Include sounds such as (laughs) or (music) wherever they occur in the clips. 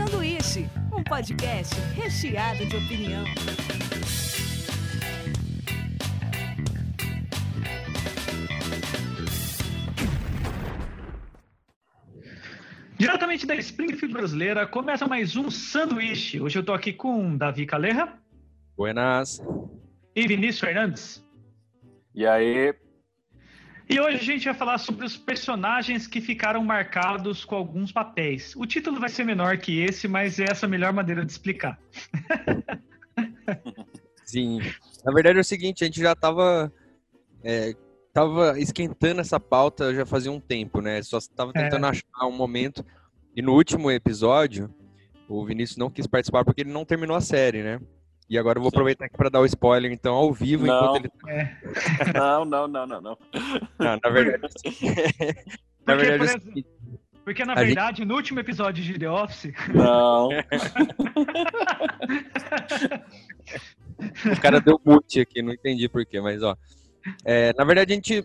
Sanduíche, um podcast recheado de opinião. Diretamente da Springfield brasileira, começa mais um sanduíche. Hoje eu tô aqui com Davi Calerra. Buenas. E Vinícius Fernandes. E aí? E hoje a gente vai falar sobre os personagens que ficaram marcados com alguns papéis. O título vai ser menor que esse, mas é essa a melhor maneira de explicar. (laughs) Sim. Na verdade é o seguinte, a gente já tava, é, tava esquentando essa pauta já fazia um tempo, né? Só tava tentando é. achar um momento. E no último episódio, o Vinícius não quis participar porque ele não terminou a série, né? E agora eu vou aproveitar aqui para dar o spoiler, então, ao vivo, não. enquanto ele. Tá- é. (laughs) Não, não, não, não, não. Não, na verdade. (laughs) (laughs) na porque, verdade. Exemplo, porque, na verdade, gente... no último episódio de The Office. Não. o cara deu mute aqui, não entendi porquê, mas ó. É, na verdade, a gente.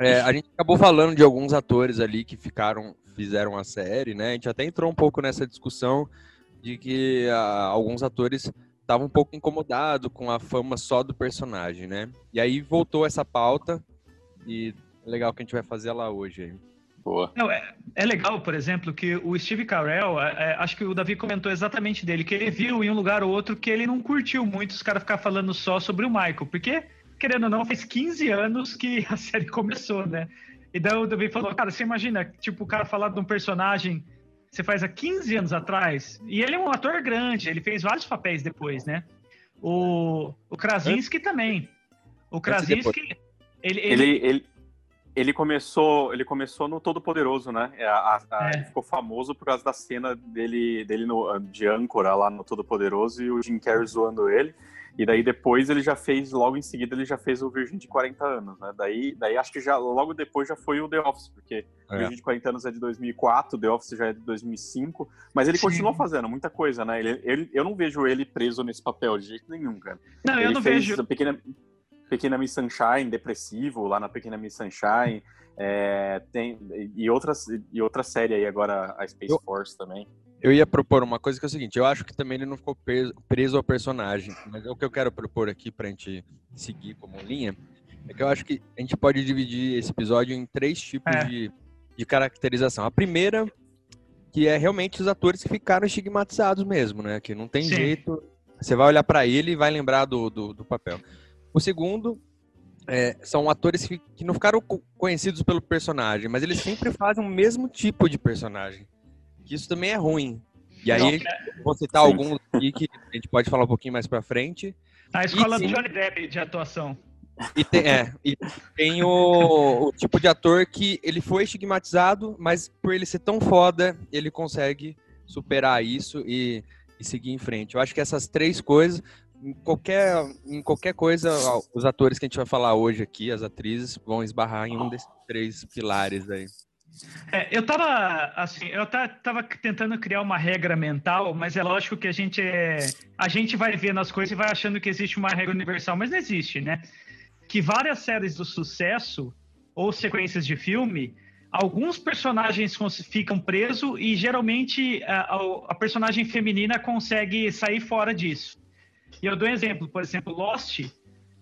É, a gente acabou falando de alguns atores ali que ficaram, fizeram a série, né? A gente até entrou um pouco nessa discussão de que ah, alguns atores tava um pouco incomodado com a fama só do personagem, né? E aí voltou essa pauta e é legal que a gente vai fazer ela hoje aí. Boa. Não, é, é, legal, por exemplo, que o Steve Carell, é, é, acho que o Davi comentou exatamente dele, que ele viu em um lugar ou outro que ele não curtiu muito os caras ficar falando só sobre o Michael, porque, querendo ou não, faz 15 anos que a (laughs) série começou, né? E daí o Davi falou, cara, você imagina, tipo, o cara falar de um personagem você faz há 15 anos atrás. E ele é um ator grande, ele fez vários papéis depois, né? O, o Krasinski também. O Krasinski. Ele, ele... Ele, ele, ele, começou, ele começou no Todo Poderoso, né? É, a, a, é. Ele ficou famoso por causa da cena dele, dele no, de âncora lá no Todo Poderoso e o Jim Carrey zoando ele. E daí depois ele já fez, logo em seguida, ele já fez o Virgem de 40 anos, né? Daí, daí acho que já logo depois já foi o The Office, porque é. o Virgem de 40 anos é de 2004, The Office já é de 2005, mas ele Sim. continuou fazendo muita coisa, né? Ele, ele, eu não vejo ele preso nesse papel de jeito nenhum, cara. Não, ele eu não vejo. Pequena, Pequena Miss Sunshine, depressivo, lá na Pequena Miss Sunshine, é, tem, e, outras, e outra série aí agora, a Space eu... Force também. Eu ia propor uma coisa que é o seguinte, eu acho que também ele não ficou preso, ao personagem, mas o que eu quero propor aqui pra gente seguir como linha, é que eu acho que a gente pode dividir esse episódio em três tipos é. de, de caracterização. A primeira, que é realmente os atores que ficaram estigmatizados mesmo, né? Que não tem Sim. jeito, você vai olhar para ele e vai lembrar do, do, do papel. O segundo é, são atores que, que não ficaram conhecidos pelo personagem, mas eles sempre fazem o mesmo tipo de personagem que isso também é ruim. E aí, não, vou citar alguns aqui que a gente pode falar um pouquinho mais pra frente. A escola e, do Johnny Depp de atuação. E tem, é, e tem o, o, tipo de ator que ele foi estigmatizado, mas por ele ser tão foda, ele consegue superar isso e, e seguir em frente. Eu acho que essas três coisas, em qualquer, em qualquer coisa, os atores que a gente vai falar hoje aqui, as atrizes, vão esbarrar em um desses três pilares aí. É, eu tava assim, eu tava tentando criar uma regra mental, mas é lógico que a gente é, a gente vai vendo as coisas e vai achando que existe uma regra universal, mas não existe, né? Que várias séries do sucesso ou sequências de filme, alguns personagens ficam presos e geralmente a, a personagem feminina consegue sair fora disso. E eu dou um exemplo, por exemplo, Lost,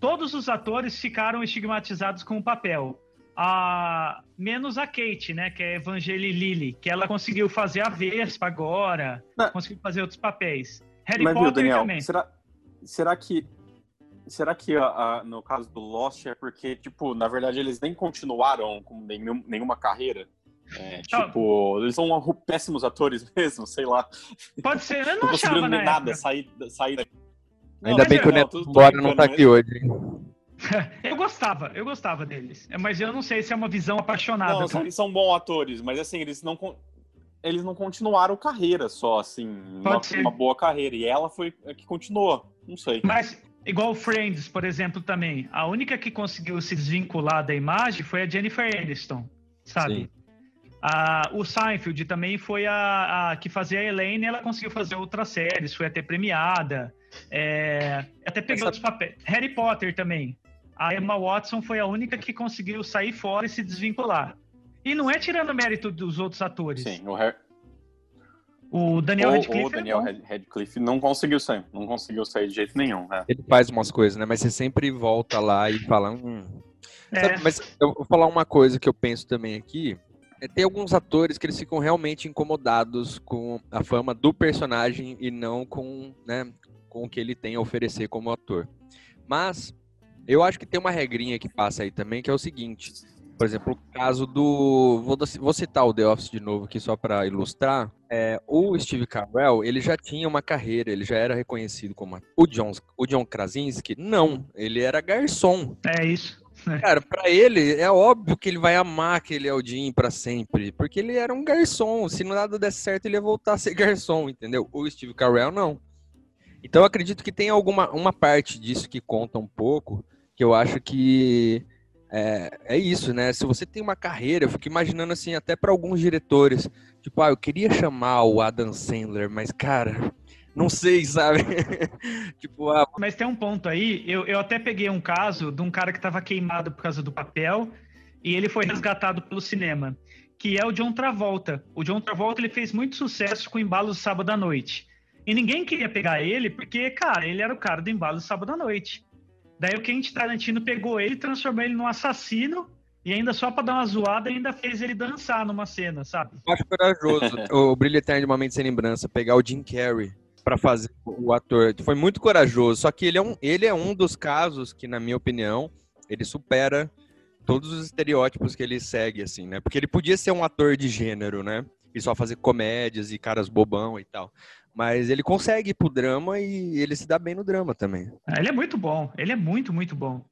todos os atores ficaram estigmatizados com o papel a menos a Kate, né, que é Evangeline Lilly, que ela conseguiu fazer a Vespa agora, Não. conseguiu fazer outros papéis. Harry Mas, Potter viu, Daniel, também. Será, será que será que a, a, no caso do Lost é porque tipo, na verdade eles nem continuaram com nenhum, nenhuma carreira? É, tipo, eles são péssimos atores (laughs) mesmo, sei lá. Pode ser, eu não, não achava na nada sair, sair Ainda bem que o Neto Bora não tá aqui hoje. (laughs) eu gostava, eu gostava deles. Mas eu não sei se é uma visão apaixonada. Não, eles são bons atores, mas assim, eles não, eles não continuaram carreira só, assim, uma, uma, boa carreira. E ela foi a que continuou, não sei. Mas, igual Friends, por exemplo, também, a única que conseguiu se desvincular da imagem foi a Jennifer Aniston, sabe? Sim. A, o Seinfeld também foi a, a, que fazia a Elaine, ela conseguiu fazer outras séries, foi até premiada. É, até pegou Essa... outros papéis. Harry Potter também a Emma Watson foi a única que conseguiu sair fora e se desvincular. E não é tirando mérito dos outros atores. Sim, o Harry, O Daniel o, Radcliffe. O Daniel é Radcliffe não conseguiu sair. Não conseguiu sair de jeito nenhum. É. Ele faz umas coisas, né? Mas você sempre volta lá e fala. Hum. É. Sabe, mas eu vou falar uma coisa que eu penso também aqui. É, tem alguns atores que eles ficam realmente incomodados com a fama do personagem e não com, né, com o que ele tem a oferecer como ator. Mas eu acho que tem uma regrinha que passa aí também, que é o seguinte. Por exemplo, o caso do. Vou, citar o The Office de novo aqui só para ilustrar. É, o Steve Carell, ele já tinha uma carreira, ele já era reconhecido como. O John, o John Krasinski, não. Ele era garçom. É isso. Cara, para ele é óbvio que ele vai amar aquele Aldin para sempre, porque ele era um garçom. Se nada desse certo, ele ia voltar a ser (laughs) garçom, entendeu? O Steve Carell não. Então eu acredito que tem alguma uma parte disso que conta um pouco, que eu acho que é, é isso, né? Se você tem uma carreira, eu fico imaginando assim, até para alguns diretores, tipo, ah, eu queria chamar o Adam Sandler, mas cara, não sei, sabe? (laughs) tipo, ah... Mas tem um ponto aí, eu, eu até peguei um caso de um cara que estava queimado por causa do papel e ele foi resgatado pelo cinema, que é o John Travolta. O John Travolta ele fez muito sucesso com o Embalo do Sábado à Noite. E ninguém queria pegar ele porque, cara, ele era o cara do Embalo do Sábado à Noite. Daí o Quentin Tarantino pegou ele, transformou ele num assassino e ainda só pra dar uma zoada, ainda fez ele dançar numa cena, sabe? Eu acho corajoso. (laughs) o Brilho Eterno de uma Mente Sem Lembrança, pegar o Jim Carrey para fazer o ator. Foi muito corajoso. Só que ele é, um, ele é um dos casos que, na minha opinião, ele supera todos os estereótipos que ele segue, assim, né? Porque ele podia ser um ator de gênero, né? E só fazer comédias e caras bobão e tal. Mas ele consegue ir pro drama e ele se dá bem no drama também. Ah, ele é muito bom. Ele é muito, muito bom.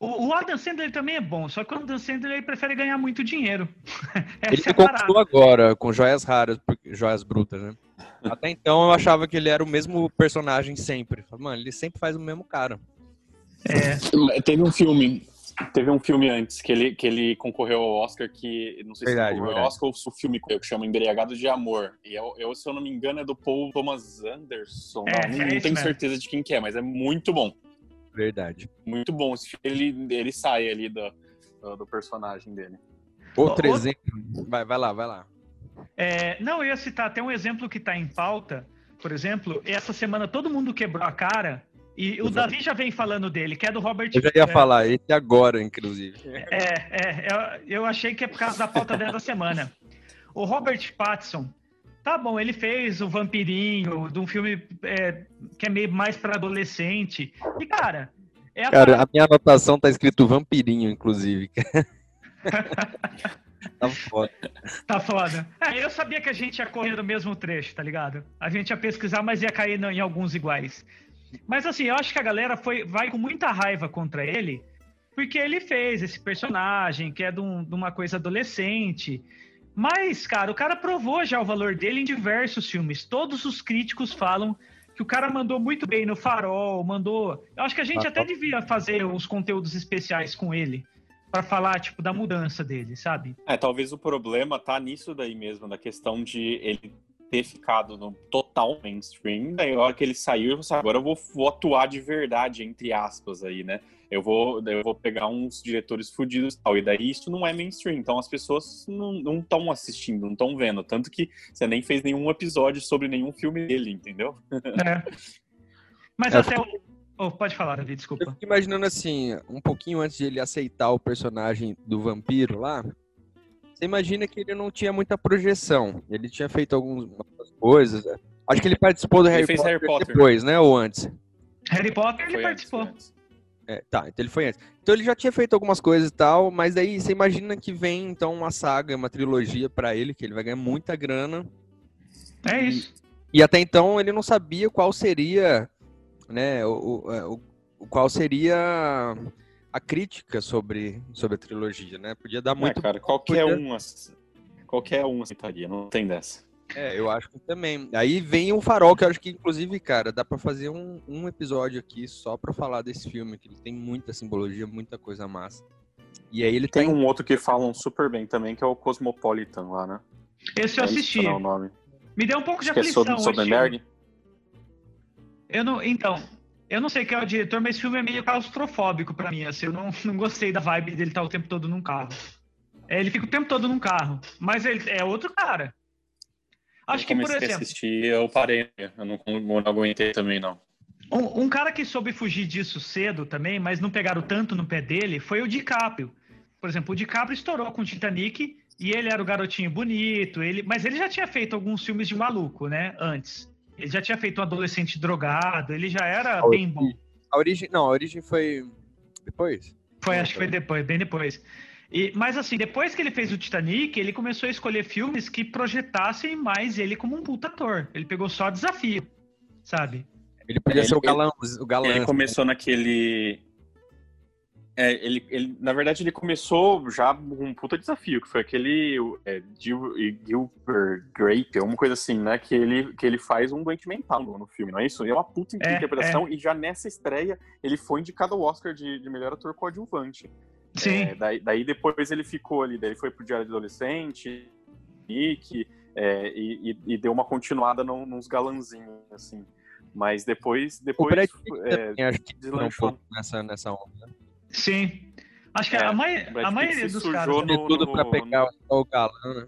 O, o Adam Sandler também é bom, só que o Adam Sandler ele prefere ganhar muito dinheiro. (laughs) ele é conquistou agora com joias raras, joias brutas, né? Até então eu achava que ele era o mesmo personagem sempre. Mano, ele sempre faz o mesmo cara. É. Teve um filme Teve um filme antes que ele, que ele concorreu ao Oscar, que não sei verdade, se concorreu ao Oscar ou o filme que eu chamo Embriagado de Amor. E eu, eu, se eu não me engano, é do Paul Thomas Anderson. É, não, não é tenho certeza de quem que é, mas é muito bom. Verdade. Muito bom. Ele, ele sai ali do, do, do personagem dele. Outro exemplo. Vai, vai lá, vai lá. É, não, eu ia citar até um exemplo que está em pauta. Por exemplo, essa semana todo mundo quebrou a cara e o Davi já vem falando dele, que é do Robert. Eu já ia é, falar, esse agora, inclusive. É, é, eu, achei que é por causa da pauta dessa semana. O Robert Pattinson, tá bom, ele fez o Vampirinho, de um filme é, que é meio mais para adolescente. E, cara. É a cara, parada... a minha anotação tá escrito Vampirinho, inclusive. (laughs) tá foda. Tá foda. É, eu sabia que a gente ia correr no mesmo trecho, tá ligado? A gente ia pesquisar, mas ia cair em alguns iguais. Mas assim, eu acho que a galera foi, vai com muita raiva contra ele, porque ele fez esse personagem que é de, um, de uma coisa adolescente. Mas, cara, o cara provou já o valor dele em diversos filmes. Todos os críticos falam que o cara mandou muito bem no Farol, mandou. Eu acho que a gente até devia fazer uns conteúdos especiais com ele para falar tipo da mudança dele, sabe? É, talvez o problema tá nisso daí mesmo, na questão de ele ter ficado no total mainstream, daí a hora que ele saiu, eu falei, agora eu vou, vou, atuar de verdade, entre aspas, aí, né? Eu vou, eu vou pegar uns diretores fudidos e tal. E daí isso não é mainstream, então as pessoas não estão assistindo, não estão vendo. Tanto que você nem fez nenhum episódio sobre nenhum filme dele, entendeu? É. Mas é, até o. Oh, pode falar, David, desculpa. Eu fico imaginando assim, um pouquinho antes de ele aceitar o personagem do vampiro lá, você imagina que ele não tinha muita projeção. Ele tinha feito algumas coisas. Né? Acho que ele participou do Harry, Potter Harry, Potter depois, né? Ou antes? Harry Potter ele participou. É, tá, então ele foi antes. Então ele já tinha feito algumas coisas e tal, mas daí você imagina que vem então uma saga, uma trilogia para ele, que ele vai ganhar muita grana. É isso. E, e até então ele não sabia qual seria, né, o, o, é, o qual seria a crítica sobre, sobre a trilogia, né? Podia dar muito. É, cara, qualquer podia... um, qualquer um aceitaria, não tem dessa. É, eu acho que também. Aí vem o Farol, que eu acho que, inclusive, cara, dá para fazer um, um episódio aqui só para falar desse filme, que ele tem muita simbologia, muita coisa massa. E aí ele tem. Tem um outro que falam super bem também, que é o Cosmopolitan lá, né? Esse eu assisti. o nome. Me deu um pouco de acho aflição. Que é sobre, sobre Eu não. Então, eu não sei quem é o diretor, mas esse filme é meio claustrofóbico para mim. Assim, eu não, (laughs) não gostei da vibe dele estar o tempo todo num carro. É, ele fica o tempo todo num carro, mas ele é outro cara. Acho que, por exemplo. assistir, eu parei, eu não, não aguentei também, não. Um, um, cara que soube fugir disso cedo também, mas não pegaram tanto no pé dele, foi o DiCaprio. Por exemplo, o DiCaprio estourou com o Titanic e ele era o garotinho bonito, ele, mas ele já tinha feito alguns filmes de maluco, né? Antes. Ele já tinha feito um adolescente drogado, ele já era a bem bom. A origem, não, a origem foi depois. Foi, acho que foi depois, bem depois. E, mas assim, depois que ele fez o Titanic, ele começou a escolher filmes que projetassem mais ele como um puta ator. Ele pegou só desafio, sabe? Ele podia ele, ser o galã, o galã. Ele começou naquele é, ele, ele, na verdade, ele começou já com um puta desafio, que foi aquele é, Gilbert Grape, uma coisa assim, né? Que ele, que ele faz um doente mental no, filme, não é isso? É uma puta é, interpretação, é. e já nessa estreia ele foi indicado ao Oscar de, de melhor ator coadjuvante. Sim. É, daí, daí, depois ele ficou ali, daí ele foi pro Diário de Adolescente, Nick, é, e, e, deu uma continuada num, nos galanzinhos, assim. Mas depois, depois o Brad é, também, acho que um pouco nessa, nessa onda. Sim. Acho que é, a, mai a maioria dos caras. No, no, tudo pra pegar no... o galã, né?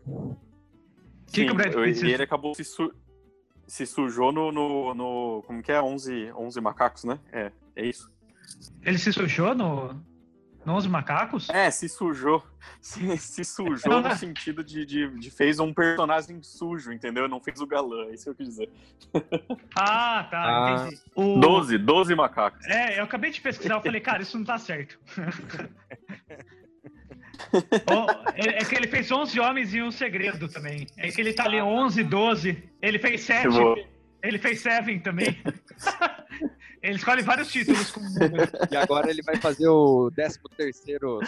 Que Sim, que o Brad Pitt ele acabou se, su se sujou no, no, no, Como que é? 11, 11 macacos, né? É, é isso. Ele se sujou no. Nos macacos? É, se sujou. (laughs) Se, se sujou no (laughs) sentido de, de, de, fez um personagem sujo, entendeu? Não fez o galã, é isso que eu quis dizer. (laughs) Ah, tá, ah. entendi. O... 12, 12 macacos. É, eu acabei de pesquisar, eu falei, cara, isso não tá certo. é que ele fez 11 homens e um segredo também. É que ele tá ali 11, 12. Ele fez 7. Ele fez Seven também. (laughs) ele escolhe vários títulos. Com... E agora ele vai fazer o 13 terceiro.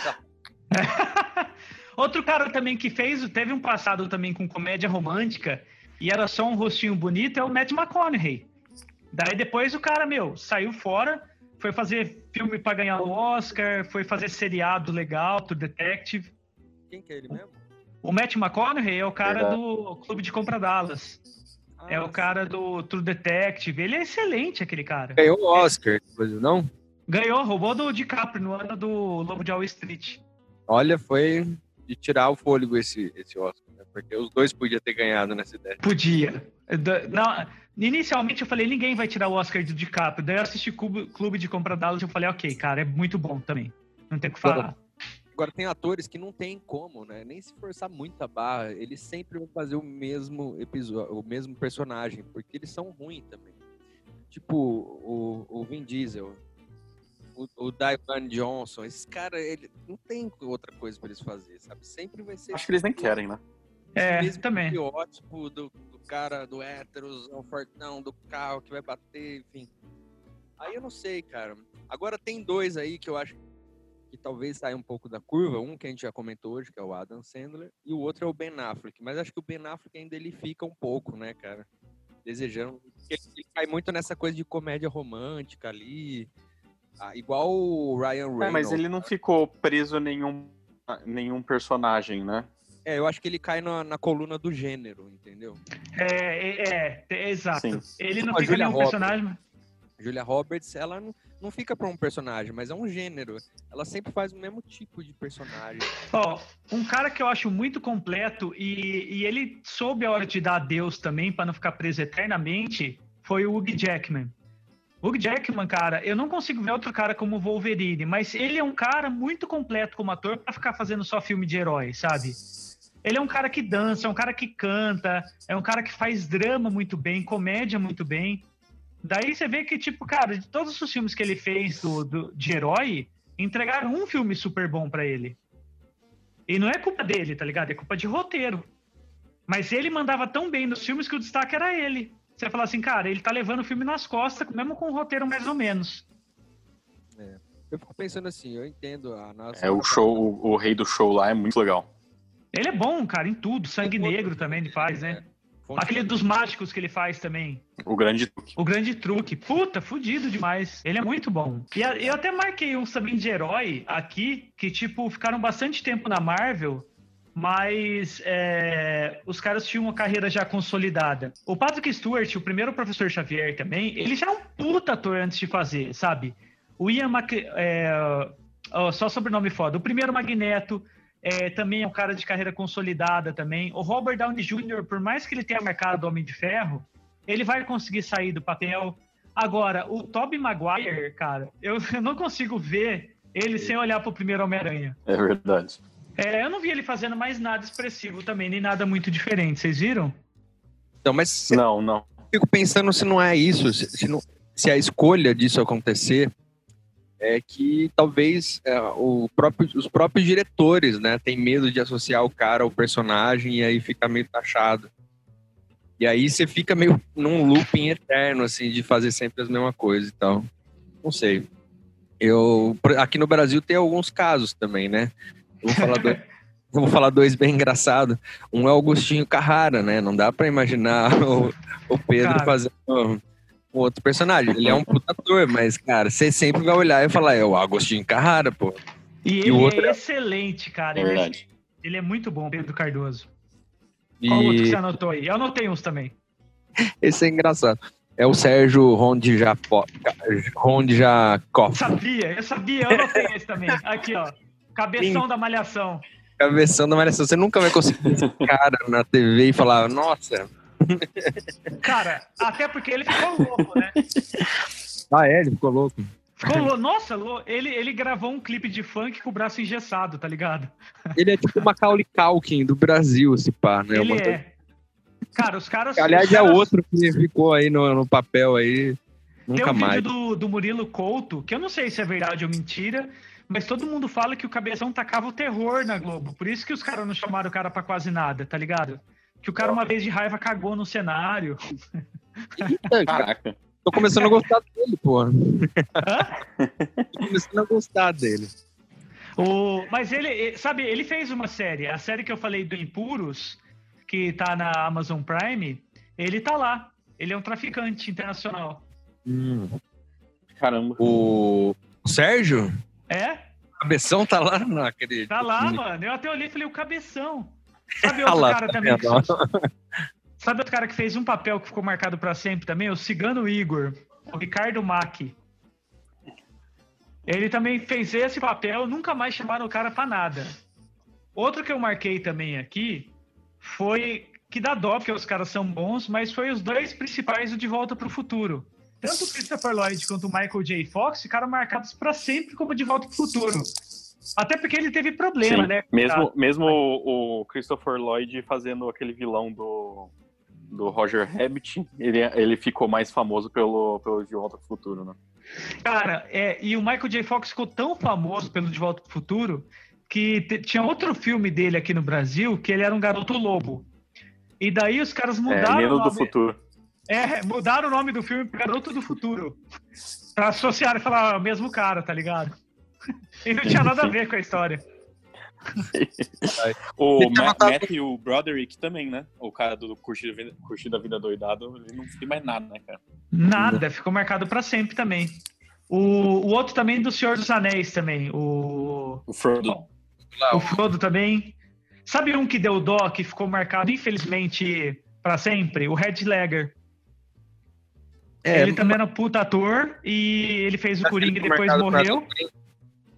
(laughs) Outro cara também que fez, teve um passado também com comédia romântica e era só um rostinho bonito, é o Matt McConaughey. Daí depois o cara, meu, saiu fora, foi fazer filme para ganhar o Oscar, foi fazer seriado legal, True Detective. Quem que é ele mesmo? O Matt McConaughey é o cara do Clube de Compra Dallas é o cara do True Detective. Ele é excelente, aquele cara. Ganhou o Oscar, não? Ganhou, roubou do DiCaprio no ano do Lobo de Wall Street. Olha, foi de tirar o fôlego esse, esse Oscar, né? porque os dois podiam ter ganhado nessa ideia. Podia. Não, inicialmente eu falei, ninguém vai tirar o Oscar do DiCaprio. Daí eu assisti Clube de Compra Dallas e eu falei, ok, cara, é muito bom também. Não tem o que falar. Agora tem atores que não tem como, né? Nem se forçar muito a barra, eles sempre vão fazer o mesmo episódio, o mesmo personagem, porque eles são ruins também. Tipo o, o Vin Diesel, o, o Diane Johnson, esses caras, ele não tem outra coisa para eles fazer, sabe? Sempre vai ser. Acho que eles nem querem, né? É, mesmo também. estereótipo do, do cara, do héteros, o fortão, do carro que vai bater, enfim. Aí eu não sei, cara. Agora tem dois aí que eu acho que talvez saia um pouco da curva, um que a gente já comentou hoje, que é o Adam Sandler, e o outro é o Ben Affleck. Mas acho que o Ben Affleck ainda ele fica um pouco, né, cara? Desejando. Ele, ele cai muito nessa coisa de comédia romântica ali. Ah, igual o Ryan Reynolds. É, mas ele não ficou preso a nenhum, nenhum personagem, né? É, eu acho que ele cai na, na coluna do gênero, entendeu? É, é, é, é exato. Sim. Ele não fica nenhum Roberts. personagem. Julia Roberts, ela não, não fica para um personagem, mas é um gênero. Ela sempre faz o mesmo tipo de personagem. Ó, oh, um cara que eu acho muito completo e, e ele soube a hora de dar adeus também, para não ficar preso eternamente, foi o Hugh Jackman. Hugh Jackman, cara, eu não consigo ver outro cara como Wolverine, mas ele é um cara muito completo como ator para ficar fazendo só filme de herói, sabe? Ele é um cara que dança, é um cara que canta, é um cara que faz drama muito bem, comédia muito bem. Daí você vê que, tipo, cara, de todos os filmes que ele fez do, do de herói, entregaram um filme super bom para ele. E não é culpa dele, tá ligado? É culpa de roteiro. Mas ele mandava tão bem nos filmes que o destaque era ele. Você fala assim, cara, ele tá levando o filme nas costas, mesmo com o roteiro mais ou menos. É. Eu fico pensando assim, eu entendo a nossa. É, o show, o, o rei do show lá é muito legal. Ele é bom, cara, em tudo. Sangue Negro também ele faz, né? É. Fonte Aquele dos mágicos que ele faz também. O grande truque. O grande truque. Puta, fudido demais. Ele é muito bom. E eu até marquei um também de herói aqui, que, tipo, ficaram bastante tempo na Marvel, mas é, os caras tinham uma carreira já consolidada. O Patrick Stewart, o primeiro professor Xavier também, ele já é um puta ator antes de fazer, sabe? O Ian Mac... É, oh, só sobrenome foda. O primeiro Magneto, é, também é um cara de carreira consolidada também. O Robert Downey Jr., por mais que ele tenha marcado Homem de Ferro, ele vai conseguir sair do papel. Agora, o Tobey Maguire, cara, eu, (laughs) eu não consigo ver ele sem olhar pro primeiro Homem-Aranha. É verdade. É, eu não vi ele fazendo mais nada expressivo também, nem nada muito diferente. Vocês viram? Então, mas Não, não. fico pensando se não é isso, se, se não- se a escolha disso acontecer é que talvez é, próprio- os próprios diretores, né, têm medo de associar o cara ao personagem e aí fica meio taxado. E aí você fica meio num looping eterno, assim, de fazer sempre as mesmas coisas e tal. Não sei. Eu, aqui no Brasil tem alguns casos também, né? Eu vou falar (laughs) vou falar dois bem engraçados. Um é o Agostinho Carrara, né? Não dá pra imaginar (laughs) o, o Pedro Cara. fazendo outro personagem. Ele é um puta ator, mas, cara, você sempre vai olhar e falar, é o Agostinho Carrara, pô. E, E ele o outro é é- excelente, cara. É Ele é, verdade. ele é muito bom, Pedro Cardoso. Qual outro que E você anotou aí? Eu anotei uns também. (laughs) esse é engraçado. É o Sérgio Rondijapó- Rondjakov. Sabia, eu sabia, eu anotei esse também. Aqui, ó. Cabeção da malhação. Cabeção da Malhação. Você nunca vai conseguir ver esse cara na TV e falar, nossa. (laughs) Cara, até porque ele ficou louco, né? Ah, é? Ele ficou louco. Ficou louco. Nossa, ele, ele gravou um clipe de funk com o braço engessado, tá ligado? Ele é tipo o Macaulay Culkin do Brasil, esse pá, né? ele Uma é. Cara, os caras. Aliás, os é caras- outro que ficou aí no, no papel aí. Tem Nunca um mais. vídeo do, do Murilo Couto, que eu não sei se é verdade ou mentira, mas todo mundo fala que o Cabeção tacava o terror na Globo. Por isso que os caras não chamaram o cara pra quase nada, tá ligado? Que o cara, uma vez de raiva, cagou no cenário. Eita, cara, Caraca. tô começando a gostar dele, pô. tô começando a gostar dele. O, mas ele, sabe, ele fez uma série. A série que eu falei do Impuros, que tá na Amazon Prime, ele tá lá. Ele é um traficante internacional. Caramba. O... o Sérgio? É? O Cabeção tá lá naquele. Tá lá, mano. Eu até olhei e falei, o cabeção. Sabe (laughs) outro lá, cara tá também que? Sabe outro cara que fez um papel que ficou marcado pra sempre também? O Cigano Igor, o Ricardo Mack. Ele também fez esse papel, nunca mais chamaram o cara pra nada. Outro que eu marquei também aqui foi que dá dó, porque os caras são bons, mas foi os dois principais do De Volta pro Futuro. Tanto o Christopher Lloyd quanto o Michael J. Fox ficaram marcados pra sempre como De Volta pro Futuro. Até porque ele teve problema, Sim. né? Mesmo, mesmo o, o Christopher Lloyd fazendo aquele vilão do, do Roger Rabbit, ele, ele ficou mais famoso pelo, pelo De Volta pro Futuro, né? Cara, é, e o Michael J. Fox ficou tão famoso pelo De Volta pro Futuro que tinha outro filme dele aqui no Brasil que ele era um garoto lobo. E daí os caras É, mudaram, o, Menino do nome, Futuro. é, mudaram o nome do filme pro Garoto do Futuro. Pra associar e falar "Ah, o mesmo cara, tá ligado? E não tinha nada a ver com a história. O Ma Matthew Broderick também, né? O cara do Curtido, Vida- Curtido a Vida Doidado, ele não tem mais nada, né, cara? Nada, ficou marcado pra sempre também. O, o outro também do Senhor dos Anéis também, o, O Frodo. o Frodo também. Sabe um que deu dó, que ficou marcado, infelizmente, pra sempre? O Red Ledger. É, ele também era um puta ator e ele fez o Coringa e depois morreu.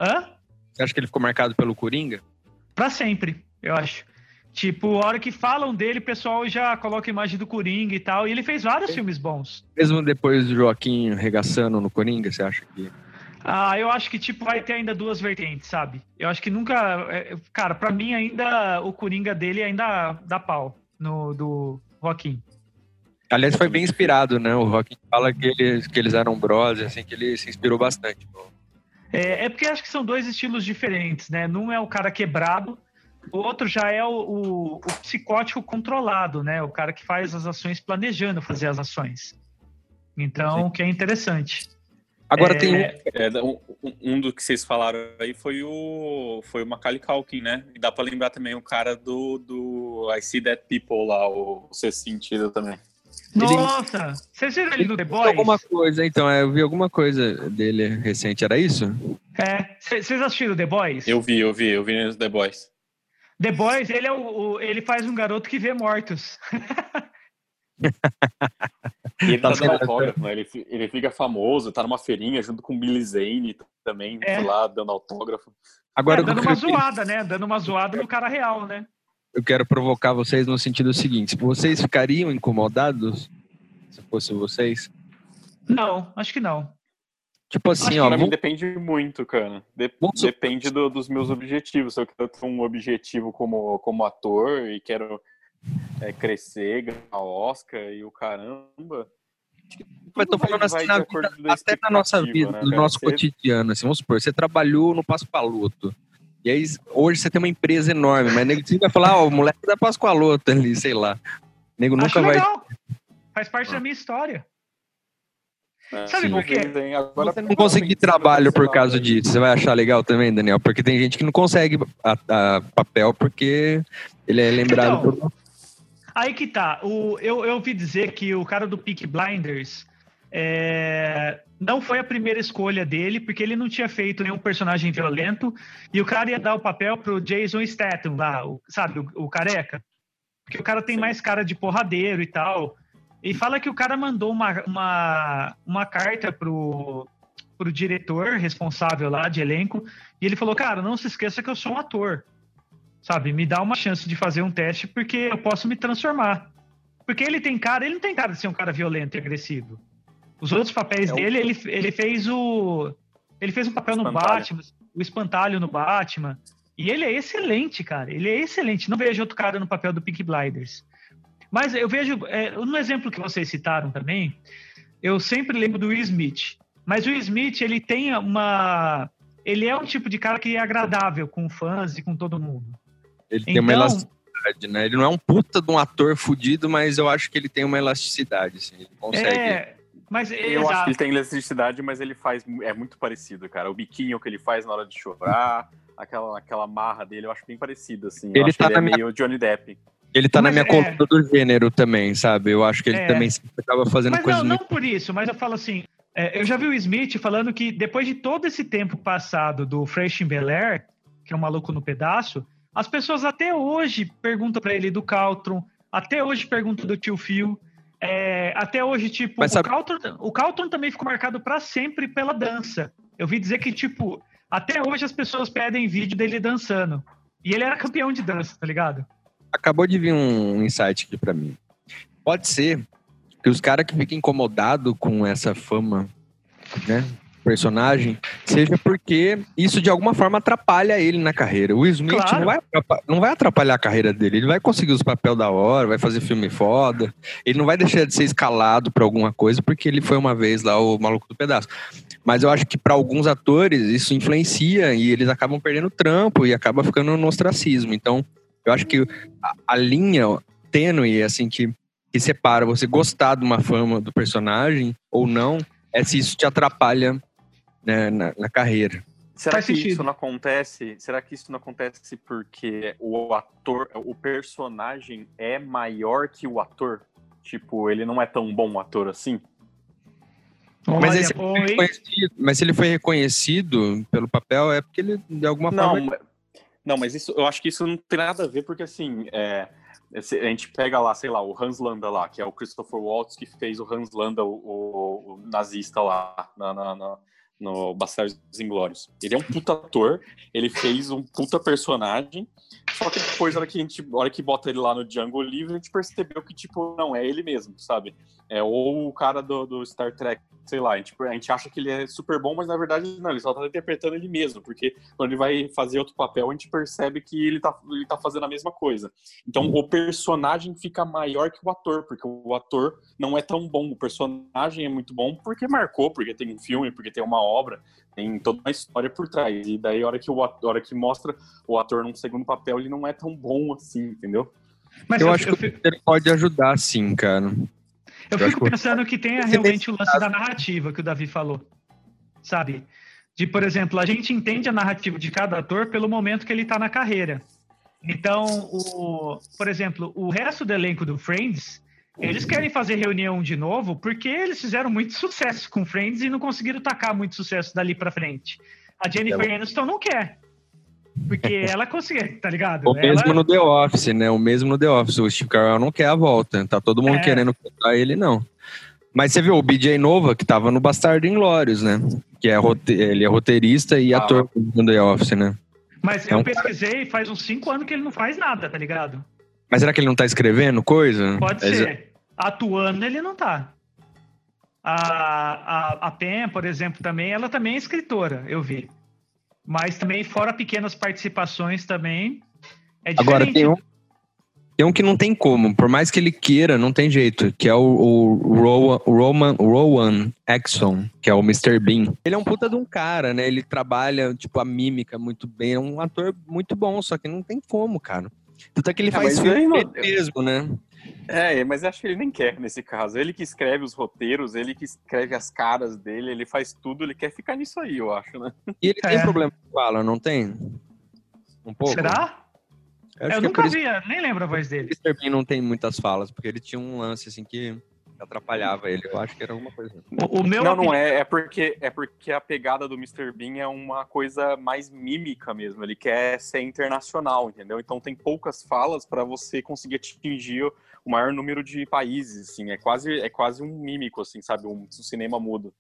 Hã? Você acha que ele ficou marcado pelo Coringa? Pra sempre, eu acho. Tipo, a hora que falam dele, o pessoal já coloca a imagem do Coringa e tal. E ele fez vários filmes bons. Mesmo depois do Joaquim regaçando no Coringa, você acha que. Ah, eu acho que, tipo, vai ter ainda duas vertentes, sabe? Eu acho que nunca... é, Cara, pra mim ainda, o Coringa dele ainda dá pau no do Joaquim. Aliás, foi bem inspirado, né? O Joaquim fala que eles, que eles eram brothers, assim, que ele se inspirou bastante. É, é porque acho que são dois estilos diferentes, né? Num é o cara quebrado, o outro já é o, o- o psicótico controlado, né? O cara que faz as ações planejando fazer as ações. Então, o que é interessante. Agora É, tem um. É, um, um- um do que vocês falaram aí foi o, foi o Macaulay Culkin, né? E dá pra lembrar também o cara do, do I See That People lá, o, o Sexto Sentido também. Nossa! Vocês viram ele no The Boys? Alguma coisa, então, é, eu vi alguma coisa dele recente, era isso? É. Vocês assistiram The Boys? Eu vi, eu vi, eu vi nos The Boys. The Boys, ele, é o, o- ele faz um garoto que vê mortos. (laughs) E ele tá dando autógrafo, né? Ele, ele fica famoso, tá numa feirinha junto com o Billy Zane também, é. lá, dando autógrafo. Agora, é, dando uma zoada, né? Dando uma zoada no cara real, né? Eu quero provocar vocês no sentido seguinte: vocês ficariam incomodados se fosse vocês? Não, acho que não. Tipo assim, ó. Pra mim depende muito, cara. De depende do, dos meus objetivos. Se eu quero ter um objetivo como, como ator e quero é, crescer, ganhar Oscar e o caramba. Mas tô falando assim, na vida, até na nossa vida, né, no nosso você... cotidiano, assim, vamos supor, você trabalhou no Pascoaloto, e aí hoje você tem uma empresa enorme, mas nego vai falar, ó, oh, o moleque da Pascoaloto ali, sei lá. Nego nunca Acho vai... Legal. Faz parte ah. da minha história. É, Sabe sim. por quê? Você não conseguir trabalho por causa disso. Você vai achar legal também, Daniel? Porque tem gente que não consegue a, a papel porque ele é lembrado então, por Aí que tá. O, eu, eu ouvi dizer que o cara do Peak Blinders é, não foi a primeira escolha dele, porque ele não tinha feito nenhum personagem violento, e o cara ia dar o papel pro Jason Statham lá, o, sabe, o, o careca. Porque o cara tem mais cara de porradeiro e tal. E fala que o cara mandou uma, uma, uma carta pro, pro diretor responsável lá de elenco, e ele falou, cara, não se esqueça que eu sou um ator sabe? Me dá uma chance de fazer um teste porque eu posso me transformar. Porque ele tem cara, ele não tem cara de ser um cara violento e agressivo. Os outros papéis é o... dele, ele, ele fez o. Ele fez um papel no Batman, o espantalho no Batman. E ele é excelente, cara. Ele é excelente. Não vejo outro cara no papel do Pink Blinders. Mas eu vejo, é, no exemplo que vocês citaram também, eu sempre lembro do Will Smith. Mas o Will Smith, ele tem uma. Ele é um tipo de cara que é agradável com fãs e com todo mundo. Ele então, tem uma então- elasticidade, né? Ele não é um puta de um ator fudido, mas eu acho que ele tem uma elasticidade, assim. Ele consegue. É, mas, eu exato. acho que ele tem elasticidade, mas ele faz. É muito parecido, cara. O biquinho que ele faz na hora de chorar, aquela, aquela marra dele, eu acho bem parecido, assim. Ele tá ele na é minha... meio Johnny Depp. Ele tá mas na minha é... cultura do gênero também, sabe? Eu acho que ele é... também acaba fazendo mas coisas. Não, muito... não por isso, mas eu falo assim. É, eu já vi o Smith falando que depois de todo esse tempo passado do Fresh Bel Air, que é um maluco no pedaço, as pessoas até hoje perguntam para ele do Caltron, até hoje perguntam do tio Phil. É, até hoje, tipo, Mas sabe... o, Caltron, o também ficou marcado para sempre pela dança. Eu vi dizer que, tipo, até hoje as pessoas pedem vídeo dele dançando. E ele era campeão de dança, tá ligado? Acabou de vir um insight aqui para mim. Pode ser que os caras que ficam incomodados com essa fama, né? Personagem, seja porque isso de alguma forma atrapalha ele na carreira. O Will Smith claro. não, vai não vai atrapalhar a carreira dele, ele vai conseguir os papéis da hora, vai fazer filme foda, ele não vai deixar de ser escalado para alguma coisa porque ele foi uma vez lá o maluco do pedaço. Mas eu acho que para alguns atores isso influencia e eles acabam perdendo trampo e acaba ficando no ostracismo. Então, eu acho que a, a linha tênue assim que que separa você gostar de uma fama do personagem ou não é se isso te atrapalha né, na, na carreira. Será Faz que sentido. isso não acontece? Será que isso não acontece porque o ator, o personagem é maior que o ator? Tipo, ele não é tão bom ator assim? Mas, esse mas se ele foi reconhecido pelo papel, é porque ele, de alguma não, forma. Não, mas isso, eu acho que isso não tem nada a ver, porque assim, é, a gente pega lá, sei lá, o Hans Landa lá, que é o Christopher Waltz que fez o Hans Landa, o, o, o nazista lá na, na, na no Bastardos Inglórios. Ele é um puta ator, ele fez um puta personagem, só que depois, na hora que a gente, hora que bota ele lá no Django Livre, a gente percebeu que, tipo, não é ele mesmo, sabe? É ou o cara do, do Star Trek sei lá, a gente, a gente acha que ele é super bom, mas na verdade não, ele só tá interpretando ele mesmo, porque quando ele vai fazer outro papel, a gente percebe que ele tá, ele tá fazendo a mesma coisa. Então o personagem fica maior que o ator, porque o ator não é tão bom, o personagem é muito bom porque marcou, porque tem um filme, porque tem uma obra, tem toda uma história por trás. E daí a hora que, o ator, a hora que mostra o ator num segundo papel, ele não é tão bom assim, entendeu? Mas eu, eu acho eu, que eu... ele pode ajudar sim, cara. Eu, eu fico pensando que tem realmente o lance da narrativa que o Davi falou, sabe? De, por exemplo, a gente entende a narrativa de cada ator pelo momento que ele está na carreira. Então, o, por exemplo, o resto do elenco do Friends, eles querem fazer reunião de novo porque eles fizeram muito sucesso com Friends e não conseguiram tacar muito sucesso dali para frente. A Jennifer Aniston não quer. Porque ela consegue, tá ligado? O ela... mesmo no The Office, né? O mesmo no The Office. O Steve Carell não quer a volta. Tá todo mundo é. querendo contar ele, não. Mas você viu o BJ Nova, que tava no Bastardo Inglórios, né? Que é rote... ele é roteirista e ah. ator do The Office, né? Mas é eu um... pesquisei faz uns cinco anos que ele não faz nada, tá ligado? Mas será que ele não tá escrevendo coisa? Pode é... ser. Atuando ele não tá. A, a, a Pen, por exemplo, também, ela também é escritora, eu vi. Mas também, fora pequenas participações também, é diferente. Agora tem um, tem um que não tem como, por mais que ele queira, não tem jeito, que é o, o Rowan, Roman, Rowan Exxon, que é o Mr. Bean. Ele é um puta de um cara, né? Ele trabalha, tipo, a mímica muito bem, é um ator muito bom, só que não tem como, cara. Tanto é que ele é, faz filme mesmo, né? É, mas acho que ele nem quer nesse caso. Ele que escreve os roteiros, ele que escreve as caras dele, ele faz tudo, ele quer ficar nisso aí, eu acho, né? E ele é. tem problema com fala, não tem? Um pouco? Será? Eu, eu é nunca vi, nem lembro a voz dele. O Mr. Bean não tem muitas falas, porque ele tinha um lance assim que atrapalhava ele. Eu acho que era alguma coisa. O, o meu não, não é. É porque, é porque a pegada do Mr. Bean é uma coisa mais mímica mesmo. Ele quer ser internacional, entendeu? Então tem poucas falas para você conseguir atingir o maior número de países, assim. É quase, é quase um mímico, assim, sabe? Um, um cinema mudo.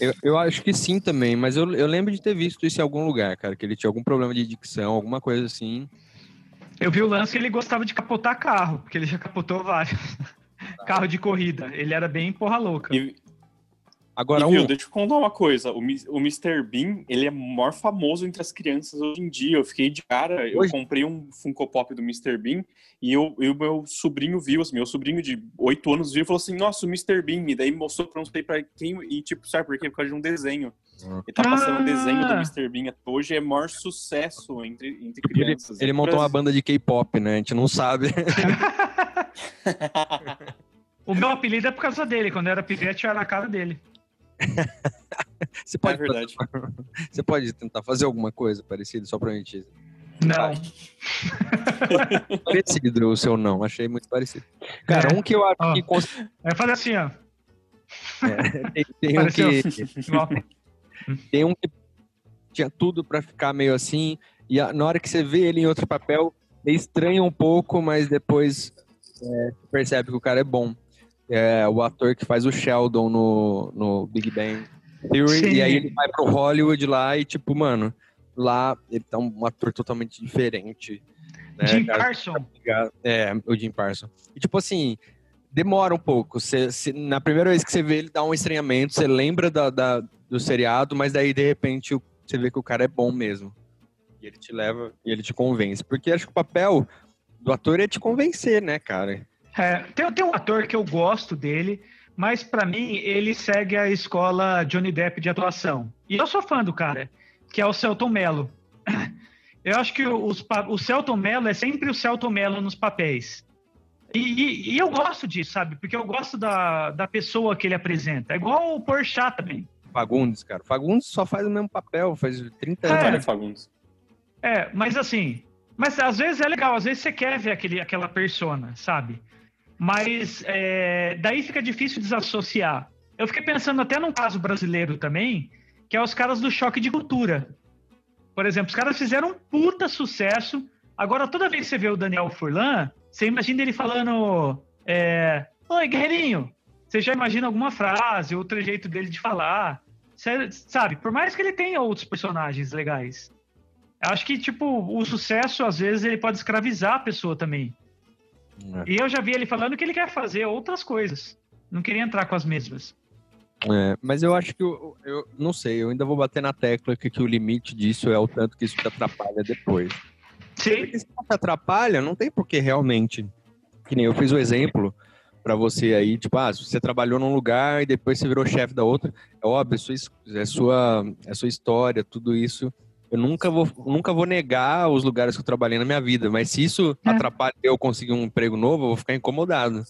Eu, eu acho que sim também, mas eu, eu lembro de ter visto isso em algum lugar, cara, que ele tinha algum problema de dicção, alguma coisa assim. Eu vi o lance que ele gostava de capotar carro, porque ele já capotou vários. (laughs) carro de corrida. Ele era bem porra louca. E, Agora, e, viu, um... deixa eu contar uma coisa. O, o Mr. Bean, ele é maior famoso entre as crianças hoje em dia. Eu fiquei de cara, eu comprei um Funko Pop do Mr. Bean e o meu sobrinho viu, assim, meu sobrinho de 8 anos viu e falou assim, nossa, o Mr. Bean. E daí mostrou pra não sei pra quem, e tipo, sabe por quê? Por causa de um desenho. Ele tá passando o ah. desenho do Mr. Bean. Hoje é maior sucesso entre, entre crianças. Ele, ele montou uma banda de K-pop, né? A gente não sabe. (laughs) (laughs) o meu apelido é por causa dele. Quando eu era pivete, eu era na cara dele. (laughs) Você pode, é verdade. Fazer... Você pode tentar fazer alguma coisa parecida só pra gente. Não. (laughs) parecido o seu não, achei muito parecido. Cara, é. um que eu acho que. É fazer assim, ó. É, tem, tem um que. (laughs) tem um que tinha tudo pra ficar meio assim, e a, na hora que você vê ele em outro papel, estranha um pouco, mas depois é, percebe que o cara é bom é o ator que faz o Sheldon no, no Big Bang Theory, Sim. e aí ele vai pro Hollywood lá e, tipo, mano, lá ele tá um ator totalmente diferente. Né, Jim Parson. É, o Jim Parson. E, tipo assim, demora um pouco. Cê, cê, na primeira vez que você vê ele dá um estranhamento, você lembra da, da, do seriado, mas daí, de repente, você vê que o cara é bom mesmo. E ele te leva e ele te convence. Porque acho que o papel do ator é te convencer, né, cara? É, tem, tem um ator que eu gosto dele, mas para mim ele segue a escola Johnny Depp de atuação. E eu sou fã do cara, que é o Celton Mello. Eu acho que os, o Celton Mello é sempre o Celton Mello nos papéis. E, e, e, eu gosto disso, sabe? Porque eu gosto da, da pessoa que ele apresenta. É igual o Porchat também. Fagundes, cara. Fagundes só faz o mesmo papel, faz 30 anos. É, Fagundes. É, mas assim, mas às vezes é legal, às vezes você quer ver aquele, aquela persona, sabe? Mas é, daí fica difícil desassociar. Eu fiquei pensando até num caso brasileiro também, que é os caras do choque de cultura. Por exemplo, os caras fizeram um puta sucesso. Agora, toda vez que você vê o Daniel Furlan, você imagina ele falando: é, Oi, guerreirinho. Você já imagina alguma frase, outro jeito dele de falar. Você, sabe, por mais que ele tenha outros personagens legais. Acho que, tipo, o sucesso, às vezes, ele pode escravizar a pessoa também. É. E eu já vi ele falando que ele quer fazer outras coisas. Não queria entrar com as mesmas. É, mas eu acho que eu, eu, não sei, eu ainda vou bater na tecla que, que o limite disso é o tanto que isso te atrapalha depois. Sim. Porque se não te atrapalha, não tem por que realmente. Que nem eu fiz o exemplo para você aí, tipo, ah, você trabalhou num lugar e depois você virou chefe da outra, é óbvio, é sua, é sua, é sua história, tudo isso eu nunca vou, nunca vou negar os lugares que eu trabalhei na minha vida, mas se isso é. atrapalha eu conseguir um emprego novo, eu vou ficar incomodado.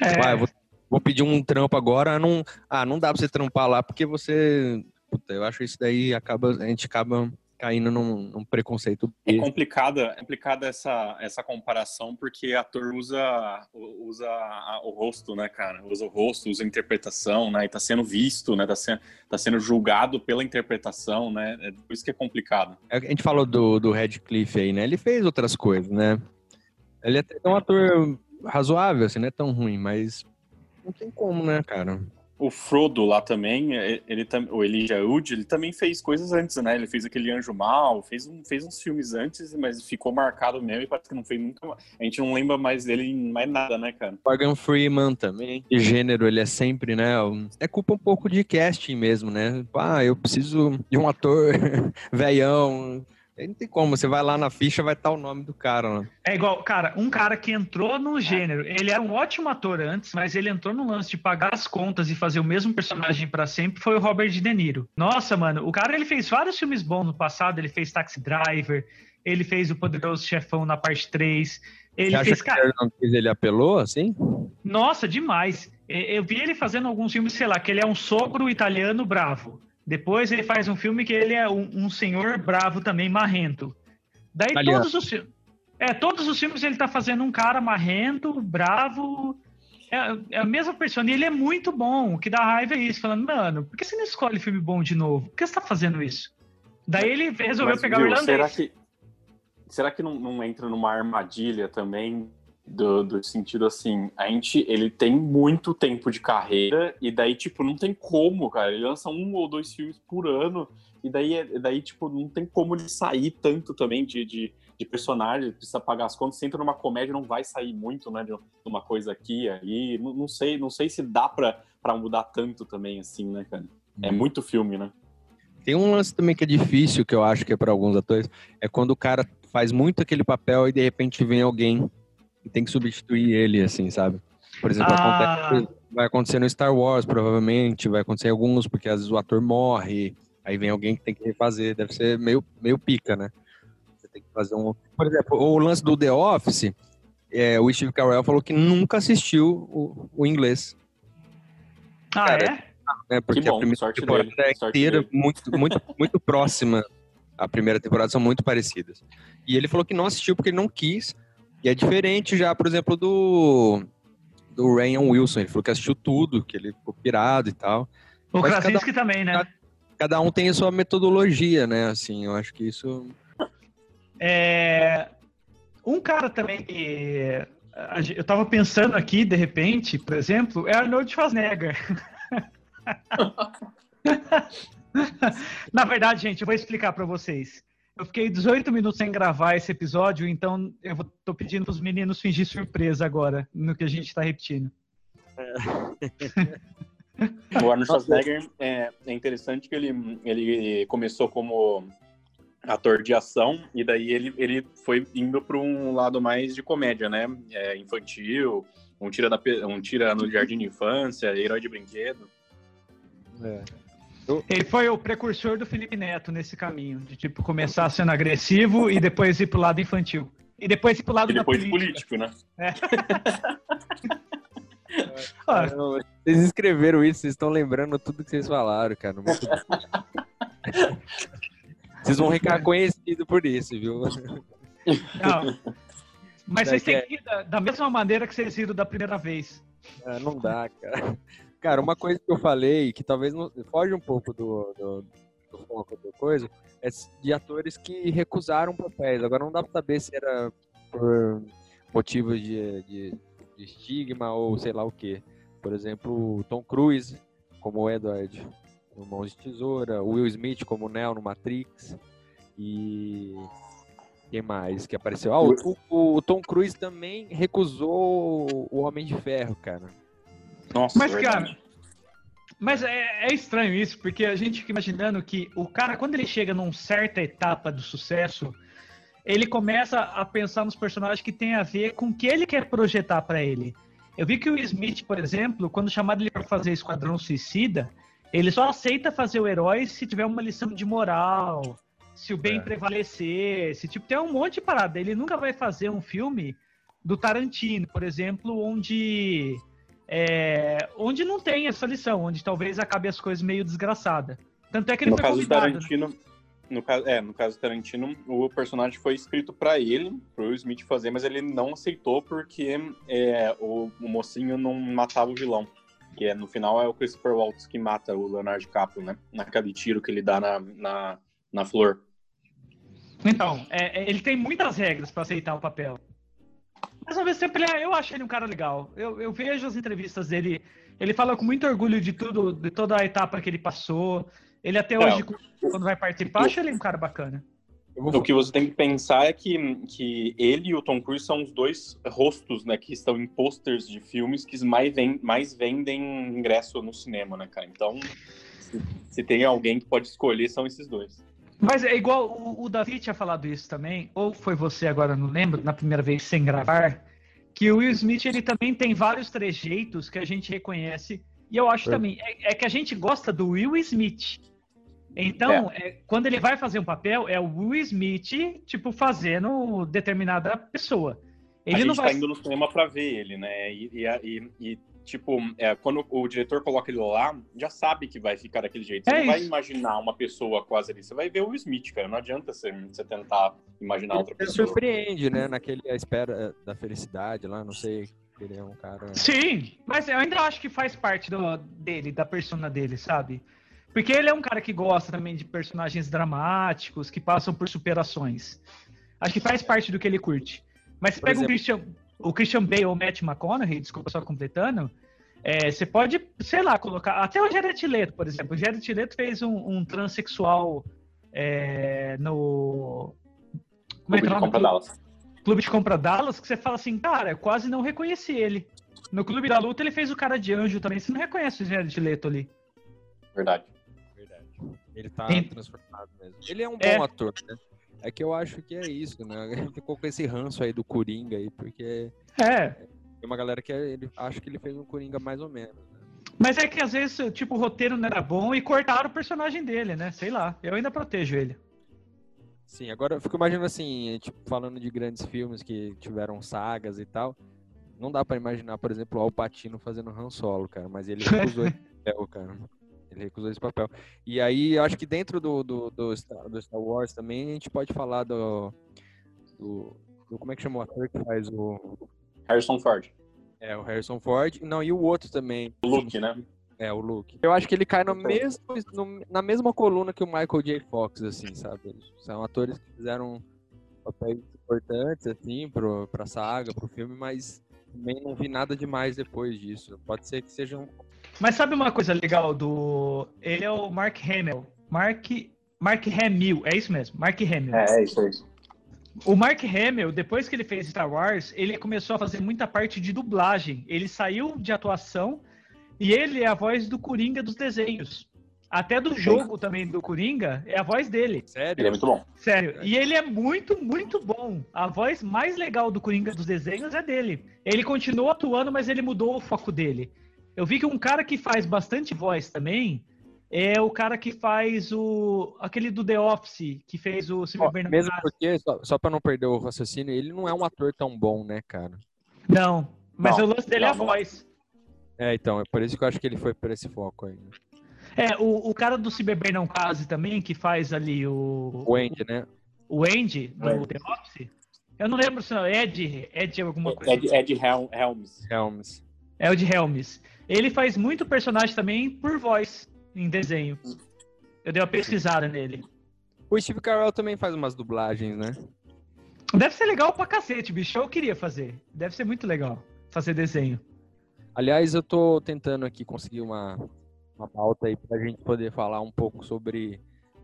É. Tipo, ah, vou, vou, pedir um trampo agora, não, ah, não dá pra você trampar lá porque você. Puta, eu acho isso daí acaba, a gente acaba caindo num, num preconceito. É complicada, é complicada essa, essa comparação, porque ator usa, usa o rosto, né, cara? Usa o rosto, usa a interpretação, né? E tá sendo visto, né? Tá sendo, tá sendo julgado pela interpretação, né? É por isso que é complicado. É, a gente falou do, do Redcliffe aí, né? Ele fez outras coisas, né? Ele é um ator razoável, assim, não é tão ruim, mas não tem como, né, cara? O Frodo lá também, é, ele, o Elijah Wood, ele também fez coisas antes, né? Ele fez aquele Anjo Mal, fez, um, fez uns filmes antes, mas ficou marcado mesmo e parece que não fez nunca A gente não lembra mais dele em mais nada, né, cara? Morgan Freeman também. De gênero, ele é sempre, né? É culpa um pouco de casting mesmo, né? Ah, eu preciso de um ator (laughs) velhão não tem como, você vai lá na ficha, vai estar o nome do cara. Né? É igual, cara, um cara que entrou no gênero, ele era um ótimo ator antes, mas ele entrou no lance de pagar as contas e fazer o mesmo personagem para sempre, foi o Robert De Niro. Nossa, mano, o cara ele fez vários filmes bons no passado, ele fez Taxi Driver, ele fez O Poderoso Chefão na parte 3. Ele Você fez, cara... ele, ele apelou assim? Nossa, demais. Eu vi ele fazendo alguns filmes, sei lá, que ele é um sogro italiano bravo. Depois ele faz um filme que ele é um, um senhor bravo também, marrento. Daí Aliás. todos os é, todos os filmes ele tá fazendo um cara marrento, bravo. É, é, a mesma pessoa. E ele é muito bom. O que dá raiva é isso. Falando, mano, por que você não escolhe filme bom de novo? Por que você tá fazendo isso? Daí ele resolveu Mas, pegar viu, o irlandês. Será que, será que não, não entra numa armadilha também do, do, sentido assim, a gente, ele tem muito tempo de carreira e daí, tipo, não tem como, cara, ele lança um ou dois filmes por ano e daí, daí tipo, não tem como ele sair tanto também de, de, de personagem, precisa pagar as contas, se entra numa comédia não vai sair muito, né, de uma coisa aqui, aí, não, não sei, não sei se dá pra, pra mudar tanto também, assim, né, cara, é hum. muito filme, né. Tem um lance também que é difícil, que eu acho que é para alguns atores, é quando o cara faz muito aquele papel e de repente vem alguém e tem que substituir ele, assim, sabe? Por exemplo, ah. acontece, vai acontecer no Star Wars, provavelmente, vai acontecer em alguns, porque às vezes o ator morre, aí vem alguém que tem que refazer, deve ser meio, meio pica, né? Você tem que fazer um... Por exemplo, o lance do The Office, é, o Steve Carell falou que nunca assistiu o, o inglês. Ah, Cara, é? é? Porque bom, a primeira temporada dele, é inteira muito, muito, (laughs) muito próxima. A primeira temporada são muito parecidas. E ele falou que não assistiu porque ele não quis, e é diferente já, por exemplo, do do Ryan Wilson. Ele falou que assistiu tudo, que ele ficou pirado e tal. O Mas Krasinski cada, também, né? Cada, cada, um tem a sua metodologia, né? Assim, eu acho que isso... É... Um cara também que... Eu tava pensando aqui, de repente, por exemplo, é Arnold Schwarzenegger. (laughs) Na verdade, gente, eu vou explicar para vocês. Eu fiquei 18 minutos sem gravar esse episódio, então eu tô pedindo para os meninos fingir surpresa agora no que a gente está repetindo. É. (laughs) o Arnold Schwarzenegger é, é, interessante que ele, ele começou como ator de ação e daí ele, ele foi indo para um lado mais de comédia, né? É, infantil, um tira, da, um tira no jardim de infância, herói de brinquedo. É. Ele foi o precursor do Felipe Neto nesse caminho, de tipo começar sendo agressivo e depois ir pro lado infantil. E depois ir pro lado e depois político, né? É. (laughs) ah, vocês escreveram isso, vocês estão lembrando tudo que vocês falaram, cara. (laughs) Vocês vão ficar conhecidos por isso, viu? (laughs) Não. Mas vocês têm que ir da, da mesma maneira que vocês riram da primeira vez. Ah, não dá, cara. Cara, uma coisa que eu falei, que talvez não, foge um pouco do, do, do foco da coisa, é de atores que recusaram papéis. Agora não dá pra saber se era por motivos de, de, de estigma ou sei lá o que. Por exemplo, Tom Cruise como o Edward no Mãos de Tesoura, Will Smith como Neo no Matrix e quem mais que apareceu? Ah, o, o, o Tom Cruise também recusou o Homem de Ferro, cara. Nossa, mas, verdade. cara, mas é, é, estranho isso, porque a gente fica imaginando que o cara, quando ele chega numa certa etapa do sucesso, ele começa a pensar nos personagens que tem a ver com o que ele quer projetar para ele. Eu vi que o Smith, por exemplo, quando chamado ele para fazer Esquadrão Suicida, ele só aceita fazer o herói se tiver uma lição de moral, se o bem é. prevalecer, se tipo tem um monte de parada. Ele nunca vai fazer um filme do Tarantino, por exemplo, onde é, onde não tem essa lição, onde talvez acabe as coisas meio desgraçada. Tanto é que ele no foi caso né? Tarantino, né? no caso, é, no caso do Tarantino, o personagem foi escrito para ele, pro Will Smith fazer, mas ele não aceitou porque é, o, o, mocinho não matava o vilão. Que é, no final é o Christopher Waltz que mata o Leonardo DiCaprio, né? Naquele tiro que ele dá na, na, na flor. Então, é, é ele tem muitas regras para aceitar o papel. Mas ao mesmo tempo, ele é, eu acho ele um cara legal. Eu, eu vejo as entrevistas dele. Ele fala com muito orgulho de tudo, de toda a etapa que ele passou. Ele até É, hoje, quando vai participar, acho ele um cara bacana. O que você tem que pensar é que, que ele e o Tom Cruise são os dois rostos, né, que estão em posters de filmes que mais, ven- mais vendem ingresso no cinema, né, cara? Então, se, se tem alguém que pode escolher, são esses dois. Mas é igual o, o Davi tinha falado isso também, ou foi você agora, não lembro, na primeira vez sem gravar, que o Will Smith ele também tem vários trejeitos que a gente reconhece. E eu acho É. também, é, é que a gente gosta do Will Smith. Então, é, quando ele vai fazer um papel, é o Will Smith, tipo, fazendo determinada pessoa. a Ele gente não tá vai. indo no cinema pra ver ele, né? E, e, e- e, tipo, é, quando o diretor coloca ele lá, já sabe que vai ficar daquele jeito. Você É não vai isso. imaginar uma pessoa quase ali. Você vai ver o Smith, cara. Não adianta você, você tentar imaginar outra Ele pessoa. surpreende, né? Naquele A Espera da Felicidade lá, não sei. Ele é um cara. Sim, mas eu ainda acho que faz parte do, dele, da persona dele, sabe? Porque ele é um cara que gosta também de personagens dramáticos, que passam por superações. Acho que faz parte do que ele curte. Mas você Por pega o exemplo- Christian, o Christian Bale ou o Matt McConaughey, desculpa só completando, é, você pode, sei lá, colocar. Até o Jared Leto, por exemplo. O Jared Leto fez um, um transexual é, no. Como é Clube que é de o nome? compra Dallas. Clube de Compra Dallas, que você fala assim, cara, eu quase não reconheci ele. No Clube da Luta ele fez o cara de anjo também, você não reconhece o Jared Leto ali. Verdade. Verdade. Ele tá Tem- transformado mesmo. Ele é um bom É. ator, né? É que eu acho que é isso, né? (laughs) Ele ficou com esse ranço aí do Coringa aí, porque É, tem uma galera que é- ele acha que ele fez um Coringa mais ou menos. né? mas é que às vezes, tipo, o roteiro não era bom e cortaram o personagem dele, né? Sei lá, eu ainda protejo ele. Sim, agora eu fico imaginando assim, tipo, falando de grandes filmes que tiveram sagas e tal. Não dá pra imaginar, por exemplo, o Al Pacino fazendo Han Solo, cara, mas ele (laughs) esse papel, cara. Ele recusou esse papel. E aí, eu acho que dentro do, do, do, Star, do Star Wars também, a gente pode falar do, do, do- Como é que chama o ator que faz o. Harrison Ford. É, o Harrison Ford. Não, e o outro também. O Luke, né? É, o Luke. Eu acho que ele cai no mesmo, no- na mesma coluna que o Michael J. Fox, assim, sabe? Eles São atores que fizeram papéis importantes, assim, pro, pra saga, pro filme, mas também não vi nada demais depois disso. Pode ser que sejam. Mas sabe uma coisa legal do. Ele é o Mark Hamill. Mark. Mark Hamill, é isso mesmo, Mark Hamill. É, isso aí. O Mark Hamill, depois que ele fez Star Wars, ele começou a fazer muita parte de dublagem. Ele saiu de atuação e ele é a voz do Coringa dos desenhos. Até do jogo também do Coringa, é a voz dele. Sério? Ele é muito bom. Sério. E ele é muito, muito bom. A voz mais legal do Coringa dos desenhos é dele. Ele continuou atuando, mas ele mudou o foco dele. Eu vi que um cara que faz bastante voz também é o cara que faz o. aquele do The Office, que fez o Silvio Ó, Bernardo. mesmo porque, só, só pra não perder o raciocínio, ele não é um ator tão bom, né, cara? Não, mas Não, o lance dele é a não, não. voz. É, então, é por isso que eu acho que ele foi por esse foco aí. É, o, o cara do Se Beber Não Case também, que faz ali o. O Andy, né? O Andy, do Andy. The Office. Eu não lembro se não. Ed, Ed alguma coisa. Ed, Ed Hel- Helms. Helms. É o de Helms. Ele faz muito personagem também por voz em desenho. Eu dei uma pesquisada nele. O Steve Carell também faz umas dublagens, né? Deve ser legal pra cacete, bicho. Eu queria fazer. Deve ser muito legal fazer desenho. Aliás, eu tô tentando aqui conseguir uma, uma pauta aí pra gente poder falar um pouco sobre,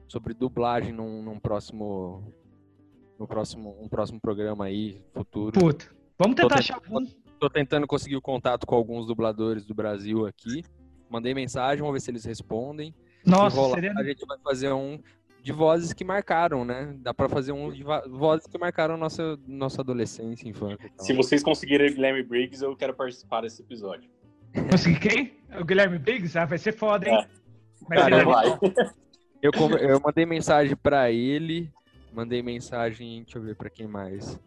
sobre dublagem num, num próximo. No próximo, um próximo programa aí, futuro. Puta. Vamos tentar achar algum. Tô tentando conseguir o contato com alguns dubladores do Brasil aqui. Mandei mensagem, vamos ver se eles respondem. Nossa, rolar, seria. a gente vai fazer um de vozes que marcaram, né? Dá pra fazer um de vozes que marcaram nossa, nossa adolescência, infância. e tal. Se vocês conseguirem o Guilherme Briggs, eu quero participar desse episódio. Consegui quem? O Guilherme Biggs? Ah, vai ser foda, hein? É. Mas Cara, vai. Eu, eu mandei mensagem pra ele, mandei mensagem, deixa eu ver pra quem mais.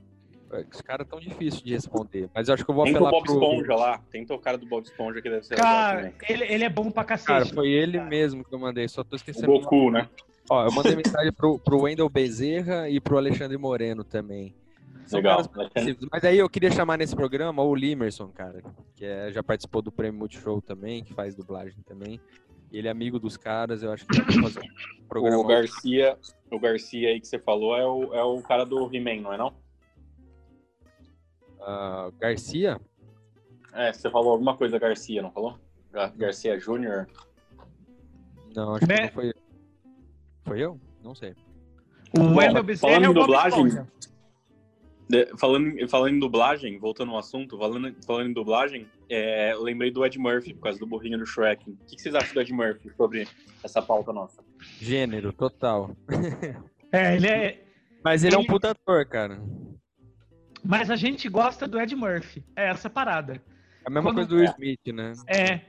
Os caras tão difíceis de responder, mas eu acho que eu vou Tenta o apelar Bob pro... Esponja lá. Tenta o cara do Bob Esponja que deve ser Cara, ele, ele é bom pra Cara, cacete. foi ele mesmo que eu mandei, só tô O esquecendo. o. Goku, né? Ó, eu mandei mensagem pro, pro Wendel Bezerra e pro Alexandre Moreno também. São Legal. Mas aí eu queria chamar nesse programa o Limerson, cara, que é- já participou do Prêmio Multishow também, que faz dublagem também. Ele é amigo dos caras, eu acho que pra fazer um programa. O Garcia, o Garcia aí que você falou é o, é o cara do He-Man, não é não? Uh, Garcia? É, você falou alguma coisa Garcia, não falou? Garcia Júnior? Não, acho né? que não foi. Foi eu? Não sei. O Wendel Bezerra falando é em dublagem, falando, falando em dublagem, voltando ao assunto, falando, falando em dublagem, é, lembrei do Ed Murphy, por causa do burrinho no Shrek. O que, que vocês acham do Ed Murphy sobre essa pauta nossa? Gênero, total. (laughs) É, ele é. Mas ele, ele, é um puta ator, cara. Mas a gente gosta do Ed Murphy. É essa parada. É a mesma Quando... coisa do Will Smith, né? É.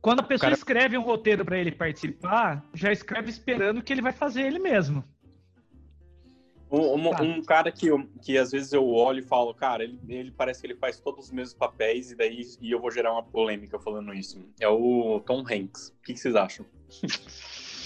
Quando a pessoa cara... escreve um roteiro para ele participar, já escreve esperando que ele vai fazer ele mesmo. Um, um, um, cara que, eu, que às vezes eu olho e falo, cara, ele, ele parece que ele faz todos os mesmos papéis e daí e eu vou gerar uma polêmica falando isso. É o Tom Hanks. O que, que vocês acham?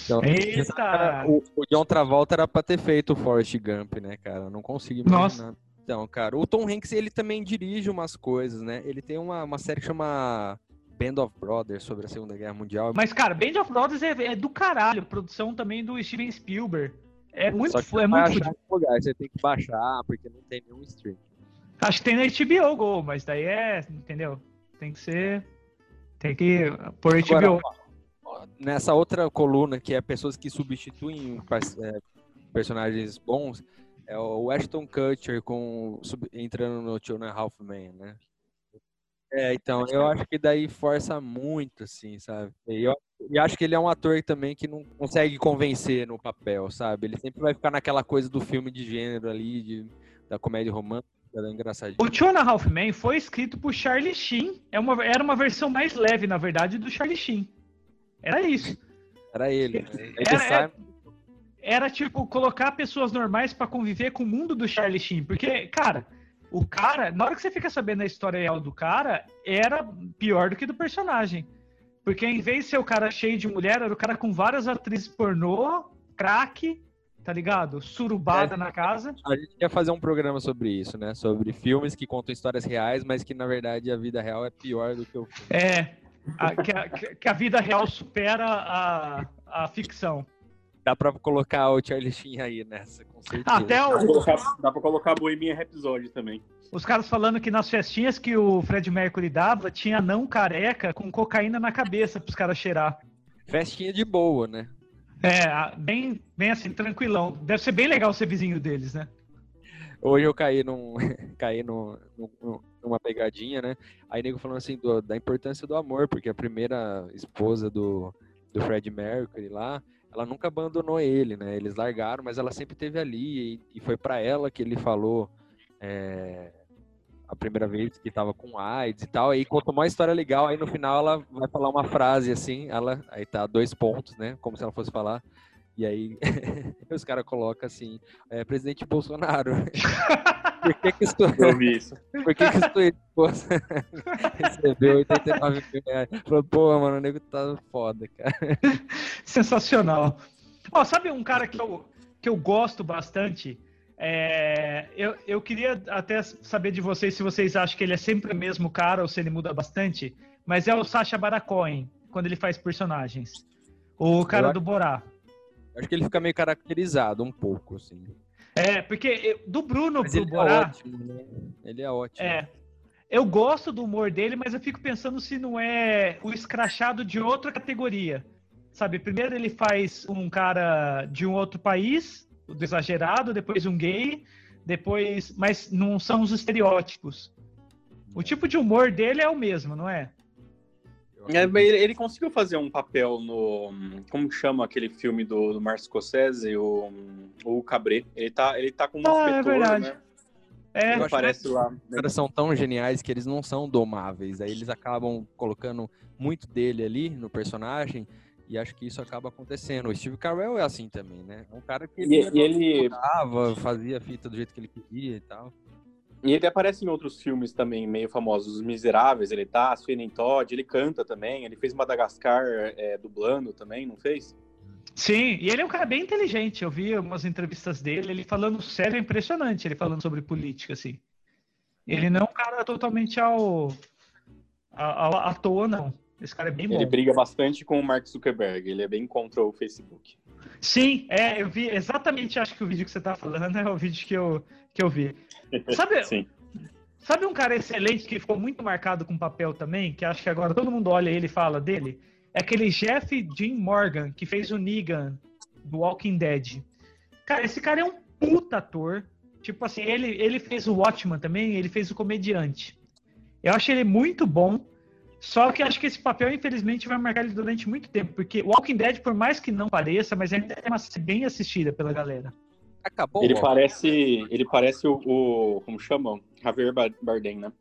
Então, Eita! O, o John Travolta era pra ter feito o Forrest Gump, né, cara? Eu não consigo imaginar. Nossa. Então, cara, o Tom Hanks, ele também dirige umas coisas, né? Ele tem uma, uma série que chama Band of Brothers sobre a Segunda Guerra Mundial. Mas, cara, Band of Brothers é, é do caralho. Produção também do Steven Spielberg. É muito, Só que é muito lugar, Você tem que baixar, porque não tem nenhum stream. Acho que tem na HBO Go, mas daí é, entendeu? Tem que ser. Tem que pôr HBO. Agora, nessa outra coluna, que é pessoas que substituem é, personagens bons, é o Ashton Kutcher com, sub, entrando no Two and a Half Man, né? É, então, eu acho que daí força muito, assim, sabe? E eu e acho que ele é um ator também que não consegue convencer no papel, sabe? Ele sempre vai ficar naquela coisa do filme de gênero ali, de, da comédia romântica, da engraçadinha. O Two and a Half Men foi escrito por Charlie Sheen. É uma, era uma versão mais leve, na verdade, do Charlie Sheen. Era isso. Era ele. Né? Era, era, era, tipo, colocar pessoas normais para conviver com o mundo do Charlie Sheen. Porque, cara o cara, na hora que você fica sabendo a história real do cara, era pior do que do personagem. Porque em vez de ser o cara cheio de mulher, era o cara com várias atrizes pornô, craque, tá ligado? Surubada é, na casa. A gente ia fazer um programa sobre isso, né? Sobre filmes que contam histórias reais, mas que na verdade a vida real é pior do que o filme. É, a, que, a, que, a, vida real supera a, a ficção. Dá pra colocar o Charlie Sheen aí nessa, com certeza. Até o... dá, pra colocar, dá pra colocar a Bohemian Rhapsody também. Os caras falando que nas festinhas que o Fred Mercury dava, tinha não careca com cocaína na cabeça pros caras cheirar. Festinha de boa, né? É, bem, bem assim, tranquilão. Deve ser bem legal ser vizinho deles, né? Hoje eu caí num. (laughs) caí num, num, numa pegadinha, né? Aí nego falando assim do, da importância do amor, porque a primeira esposa do, do Fred Mercury lá, ela nunca abandonou ele, né? Eles largaram, mas ela sempre teve ali e, e foi para ela que ele falou é, a primeira vez que tava com AIDS e tal. Aí contou uma história legal, aí no final ela vai falar uma frase assim, ela aí tá dois pontos, né? Como se ela fosse falar. E aí (laughs) os caras colocam assim, é, presidente Bolsonaro. (laughs) Por que que sua, isso. Por que que sua (laughs) esposa recebeu 89 mil reais? Falou, pô, mano, o nego tá foda, cara. Sensacional. Ó, sabe um cara que eu, que eu gosto bastante? É, eu, eu queria até saber de vocês se vocês acham que ele é sempre o mesmo cara ou se ele muda bastante, mas é o Sacha Baron Cohen, quando ele faz personagens. O cara do Borá. Acho que ele fica meio caracterizado um pouco, assim. É, porque do Bruno mas pro ele é Borá. É ótimo, né? Ele é ótimo. É. Eu gosto do humor dele, mas eu fico pensando se não é o escrachado de outra categoria. Sabe, primeiro ele faz um cara de um outro país, do exagerado, depois um gay, depois. Mas não são os estereótipos. O tipo de humor dele é o mesmo, não é? É, ele conseguiu fazer um papel no. Como chama aquele filme do, do Martin Scorsese, o, o Cabré? Ele tá, ele tá com um ah, é verdade. né? É, ele aparece lá. Os caras são tão geniais que eles não são domáveis. Aí eles acabam colocando muito dele ali no personagem. E acho que isso acaba acontecendo. O Steve Carell é assim também, né? É um cara que ele, e, ele... Fazia a fita do jeito que ele queria e tal. E ele aparece em outros filmes também meio famosos, Os Miseráveis, ele tá, Fênix Todd, ele canta também, ele fez Madagascar é, dublando também, não fez? Sim, e ele é um cara bem inteligente, eu vi umas entrevistas dele, ele falando sério, é impressionante, ele falando sobre política, assim. Ele não é um cara totalmente ao, ao à toa, não. Esse cara é bem bom. Ele briga bastante com o Mark Zuckerberg, ele é bem contra o Facebook. Sim, é, eu vi exatamente, acho que o vídeo que você tá falando é o vídeo que eu, que eu vi. Sabe, (laughs) Sim. Sabe um cara excelente que ficou muito marcado com papel também, que acho que agora todo mundo olha ele e fala dele? É aquele Jeff Jim Morgan, que fez o Negan do Walking Dead. Cara, esse cara é um puta ator. Tipo assim, ele, ele fez o Watchman também, ele fez o Comediante. Eu acho ele muito bom. Só que acho que esse papel, infelizmente, vai marcar ele durante muito tempo, porque Walking Dead, por mais que não pareça, mas ainda é uma série bem assistida pela galera. Acabou. Ele parece, ele parece o, o, como chamam, Javier Bardem, né?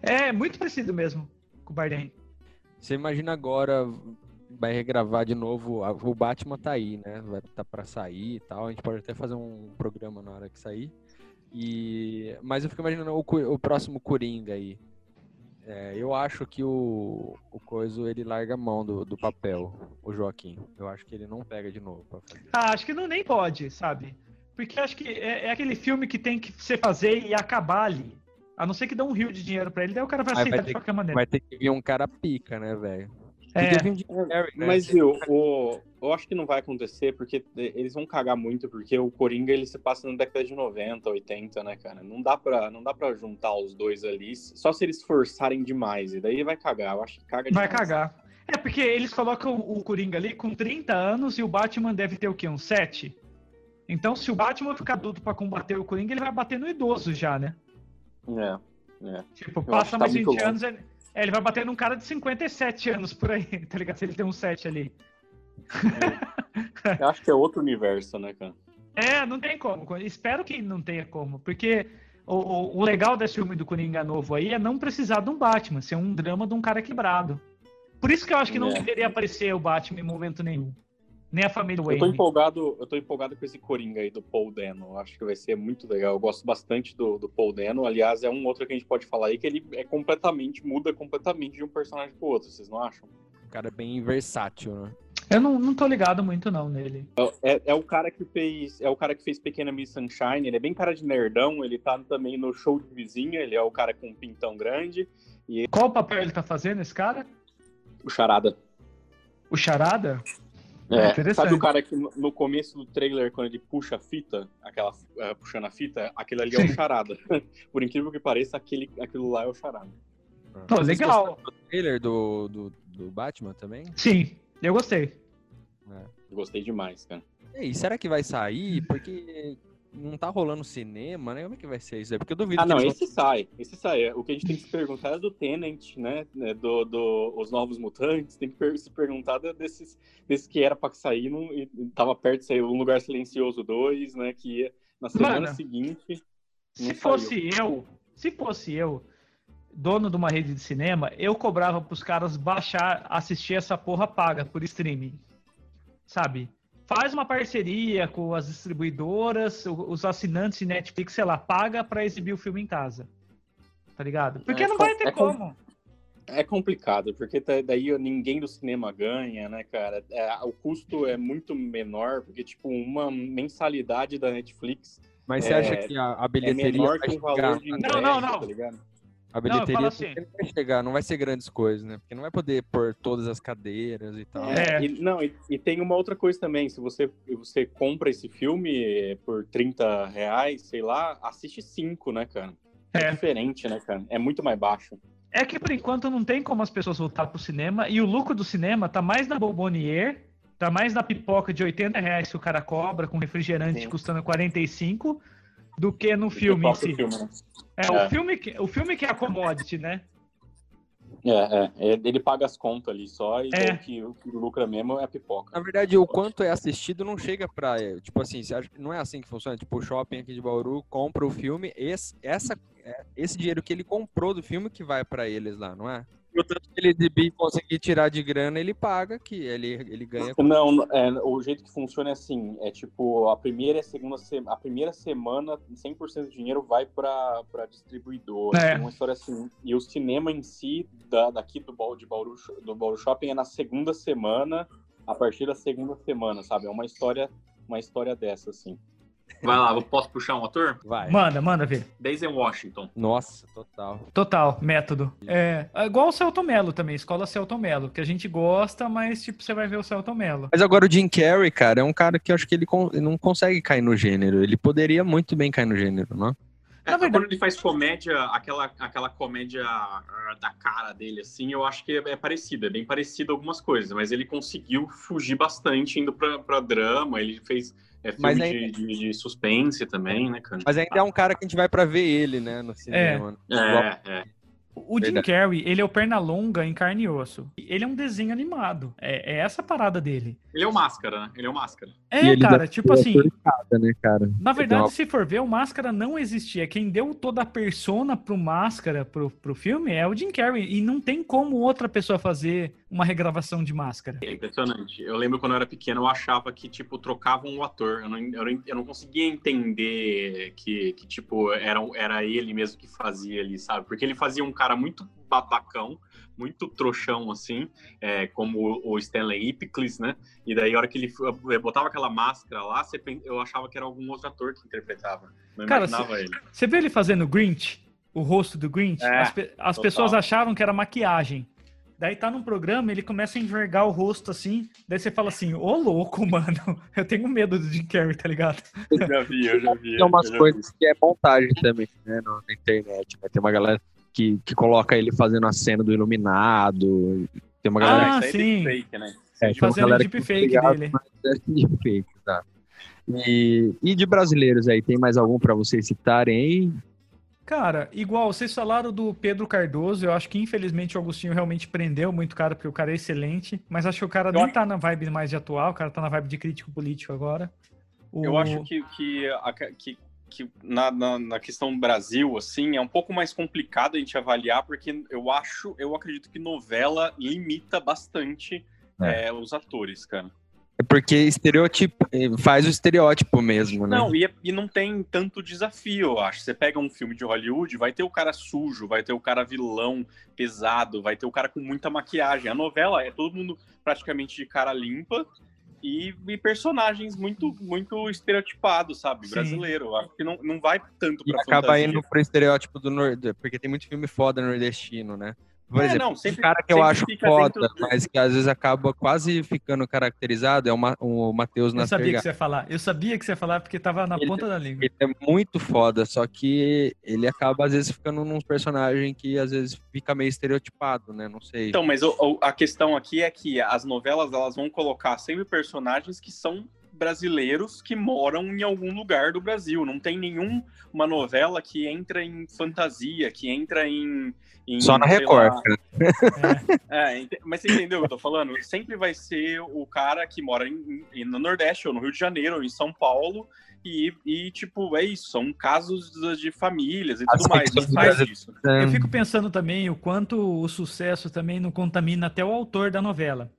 É muito parecido mesmo com o Bardem. Você imagina agora vai regravar de novo, o Batman tá aí, né? Vai estar tá para sair e tal. A gente pode até fazer um programa na hora que sair. E mas eu fico imaginando o, o próximo Coringa aí. É, eu acho que o, o Coiso ele larga a mão do, do papel, o Joaquim. Eu acho que ele não pega de novo pra fazer. Ah, acho que não nem pode, sabe? Porque acho que é, é, aquele filme que tem que você fazer e acabar ali. A não ser que dê um rio de dinheiro pra ele, daí o cara vai aceitar vai de qualquer maneira. Vai ter que vir um cara pica, né, velho? É. Né? Mas viu, o, eu acho que não vai acontecer porque eles vão cagar muito, porque o Coringa ele se passa na década de 90, 80, né, cara? Não dá pra, não dá pra juntar os dois ali, só se eles forçarem demais, e daí vai cagar. Eu acho que caga demais. Vai cagar. É, porque eles colocam o Coringa ali com 30 anos e o Batman deve ter o quê? Uns 7? Então, se o Batman ficar adulto pra combater o Coringa, ele vai bater no idoso já, né? É. é. Tipo, passa tá mais tá 20 anos, ele, é, ele vai bater num cara de 57 anos por aí, (laughs) tá ligado? Se ele tem um 7 ali. (laughs) Eu acho que é outro universo, né, cara? É, não tem como. Espero que não tenha como, porque o, o, o, legal desse filme do Coringa novo aí é não precisar de um Batman, ser um drama de um cara quebrado. Por isso que eu acho que não é. deveria aparecer o Batman em momento nenhum. Nem a família Wayne. Eu tô empolgado, eu tô empolgado com esse Coringa aí do Paul Dano. Acho que vai ser muito legal. Eu gosto bastante do, do Paul Dano. Aliás, é um outro que a gente pode falar aí que ele é completamente, muda completamente de um personagem pro outro, vocês não acham? O cara é bem versátil, né? Eu não, não tô ligado muito não nele. É, é, é, o cara que fez, é o cara que fez Pequena Miss Sunshine, ele é bem cara de nerdão, ele tá também no show de vizinha, ele é o cara com um pintão grande. E... Qual papel ele tá fazendo, esse cara? O Charada. O Charada? É, sabe o cara que no começo do trailer, quando ele puxa a fita, aquela uh, puxando a fita, aquele ali é o charada. (laughs) Por incrível que pareça, aquele, aquilo lá é o charada. Pô, legal. O trailer do, do, do, Batman também? Sim, eu gostei. É. Gostei demais, cara. E será que vai sair? Porque não tá rolando cinema, né? Como é que vai ser isso? É porque eu duvido. Ah, não, esse vão... sai. Esse sai. O que a gente tem que se perguntar é do Tenant, né? É do, do Os Novos Mutantes. Tem que se perguntar desses, desses que era pra sair não, e tava perto de sair Um Lugar Silencioso 2, né? Que ia na semana Mano, seguinte. Se fosse eu, se fosse eu, dono de uma rede de cinema, eu cobrava pros caras baixar, assistir essa porra paga por streaming. Sabe? faz uma parceria com as distribuidoras, os assinantes de Netflix, sei lá, paga para exibir o filme em casa. Tá ligado? Porque é, não vai ter é como. É complicado, porque daí ninguém do cinema ganha, né, cara? É, o custo é muito menor, porque, tipo, uma mensalidade da Netflix. Mas você acha é, que a, a bilheteria. É menor que o valor de ingresso, não, não, não. Tá ligado? A bilheteria não, assim. vai chegar, não vai ser grandes coisas, né? Porque não vai poder pôr todas as cadeiras e tal. É, e, não, e, e, tem uma outra coisa também. Se você, você compra esse filme por 30 reais, sei lá, assiste cinco, né, cara? É. é diferente, né, cara? É muito mais baixo. É que por enquanto não tem como as pessoas voltar pro cinema e o lucro do cinema tá mais na Bombonier, tá mais na pipoca de 80 reais que o cara cobra com refrigerante Sim. custando 45 do que no filme em si. Filme, né? É, é, O, filme que, o filme que é a commodity, né? É, é, é ele paga as contas ali só e é. o, que, o que lucra mesmo é a pipoca. Na verdade, o quanto é assistido não chega pra. Tipo assim, você acha que não é assim que funciona? Tipo, o shopping aqui de Bauru compra o filme, esse, essa, é, esse dinheiro que ele comprou do filme que vai para eles lá, não é? O tanto que ele de conseguir tirar de grana, ele paga, que ele, ele ganha. Não, é, o jeito que funciona é assim, é tipo, a primeira e a segunda a primeira semana, 100% do dinheiro vai para distribuidora, é. uma história assim. E o cinema em si, da, daqui do, de Bauru, do Bauru Shopping, é na segunda semana, a partir da segunda semana, sabe? É uma história, uma história dessa, assim. Vai lá, eu posso puxar um ator? Vai. Manda, manda ver. Daisy Washington. Nossa, total. Total, método. É, é igual o Celton Mello também, escola Celton Mello, que a gente gosta, mas tipo, você vai ver o Celton Mello. Mas agora o Jim Carrey, cara, é um cara que eu acho que ele, não consegue cair no gênero. Ele poderia muito bem cair no gênero, não? É, verdade... Quando ele faz comédia, aquela, aquela comédia ah, da cara dele, assim, eu acho que é, é parecido, é bem parecido algumas coisas, mas ele conseguiu fugir bastante indo pra, pra drama, ele fez é filme ainda... de, de, de, suspense também, né, cara? Mas ainda é um cara que a gente vai pra ver ele, né, no cinema. É, é. é. O Jim Carrey, ele é o Pernalonga em carne e osso. Ele é um desenho animado. É, é essa a parada dele. Ele é o Máscara, né? Ele é o Máscara. É, cara, tipo assim... Né, cara? Na verdade, uma... se for ver, o Máscara não existia. Quem deu toda a persona pro Máscara, pro, pro filme, é o Jim Carrey. E não tem como outra pessoa fazer uma regravação de Máscara. É impressionante. Eu lembro quando eu era pequeno, eu achava que, tipo, trocavam o ator. Eu não, eu não, eu não conseguia entender que, que tipo, era, era ele mesmo que fazia ali, sabe? Porque ele fazia um cara muito babacão, muito trouxão, assim, é, como o Stanley Ipkiss, né? E daí, a hora que ele botava aquela máscara lá, eu achava que era algum outro ator que interpretava. Não Cara, imaginava cê, ele. Você vê ele fazendo Grinch? O rosto do Grinch? É, as, as pessoas achavam que era maquiagem. Daí tá num programa, ele começa a envergar o rosto assim. Daí você fala assim: Ô louco, (laughs) mano, eu tenho medo do Jim Carrey, tá ligado? Eu já vi, eu já vi. Tem umas coisas vi. que é montagem também, né, na internet. Né? Tem uma galera que, que coloca ele fazendo a cena do Iluminado. Tem uma galera. Ah, sim. Fake, né? É, fazendo o deepfake dele. É deepfake, tá. E, e de brasileiros aí, tem mais algum para vocês citarem aí? Cara, igual, vocês falaram do Pedro Cardoso, eu acho que infelizmente o Augustinho realmente prendeu muito cara, porque o cara é excelente, mas acho que o cara eu nem acho... tá na vibe mais de atual, o cara tá na vibe de crítico político agora. O... Eu acho que, que, que, que na, na, na, questão Brasil, assim, é um pouco mais complicado a gente avaliar, porque eu acho, eu acredito que novela limita bastante é. É, os atores, cara. É porque estereotipo, eh, faz o estereótipo mesmo, né? Não, e, é, e, não tem tanto desafio, eu acho. Você pega um filme de Hollywood, vai ter o cara sujo, vai ter o cara vilão, pesado, vai ter o cara com muita maquiagem. A novela é todo mundo praticamente de cara limpa, e, e, personagens muito muito estereotipados, sabe? Sim. Brasileiro. Acho que não, não vai tanto pra e acaba indo pro estereótipo do Nordeste, porque tem muito filme foda nordestino, né? Por é, exemplo, não, sempre, um cara que eu acho foda, dentro... mas que às vezes acaba quase ficando caracterizado é o, Ma o Matheus Eu sabia que você ia falar. Eu sabia que você ia falar porque tava na ele, ponta da língua. Ele é muito foda, só que ele acaba às vezes ficando num personagem que às vezes fica meio estereotipado, né? Não sei. Então, mas o, a questão aqui é que as novelas elas vão colocar sempre personagens que são brasileiros que moram em algum lugar do Brasil. Não tem nenhuma novela que entra em fantasia, que entra em. Em Só na Record. É. é. mas você entendeu o que eu tô falando? Sempre vai ser o cara que mora em, em, no Nordeste, ou no Rio de Janeiro, ou em São Paulo. E, e, tipo, é isso, são casos de famílias e tudo As mais. Faz isso. Eu fico pensando também o quanto o sucesso também não contamina até o autor da novela.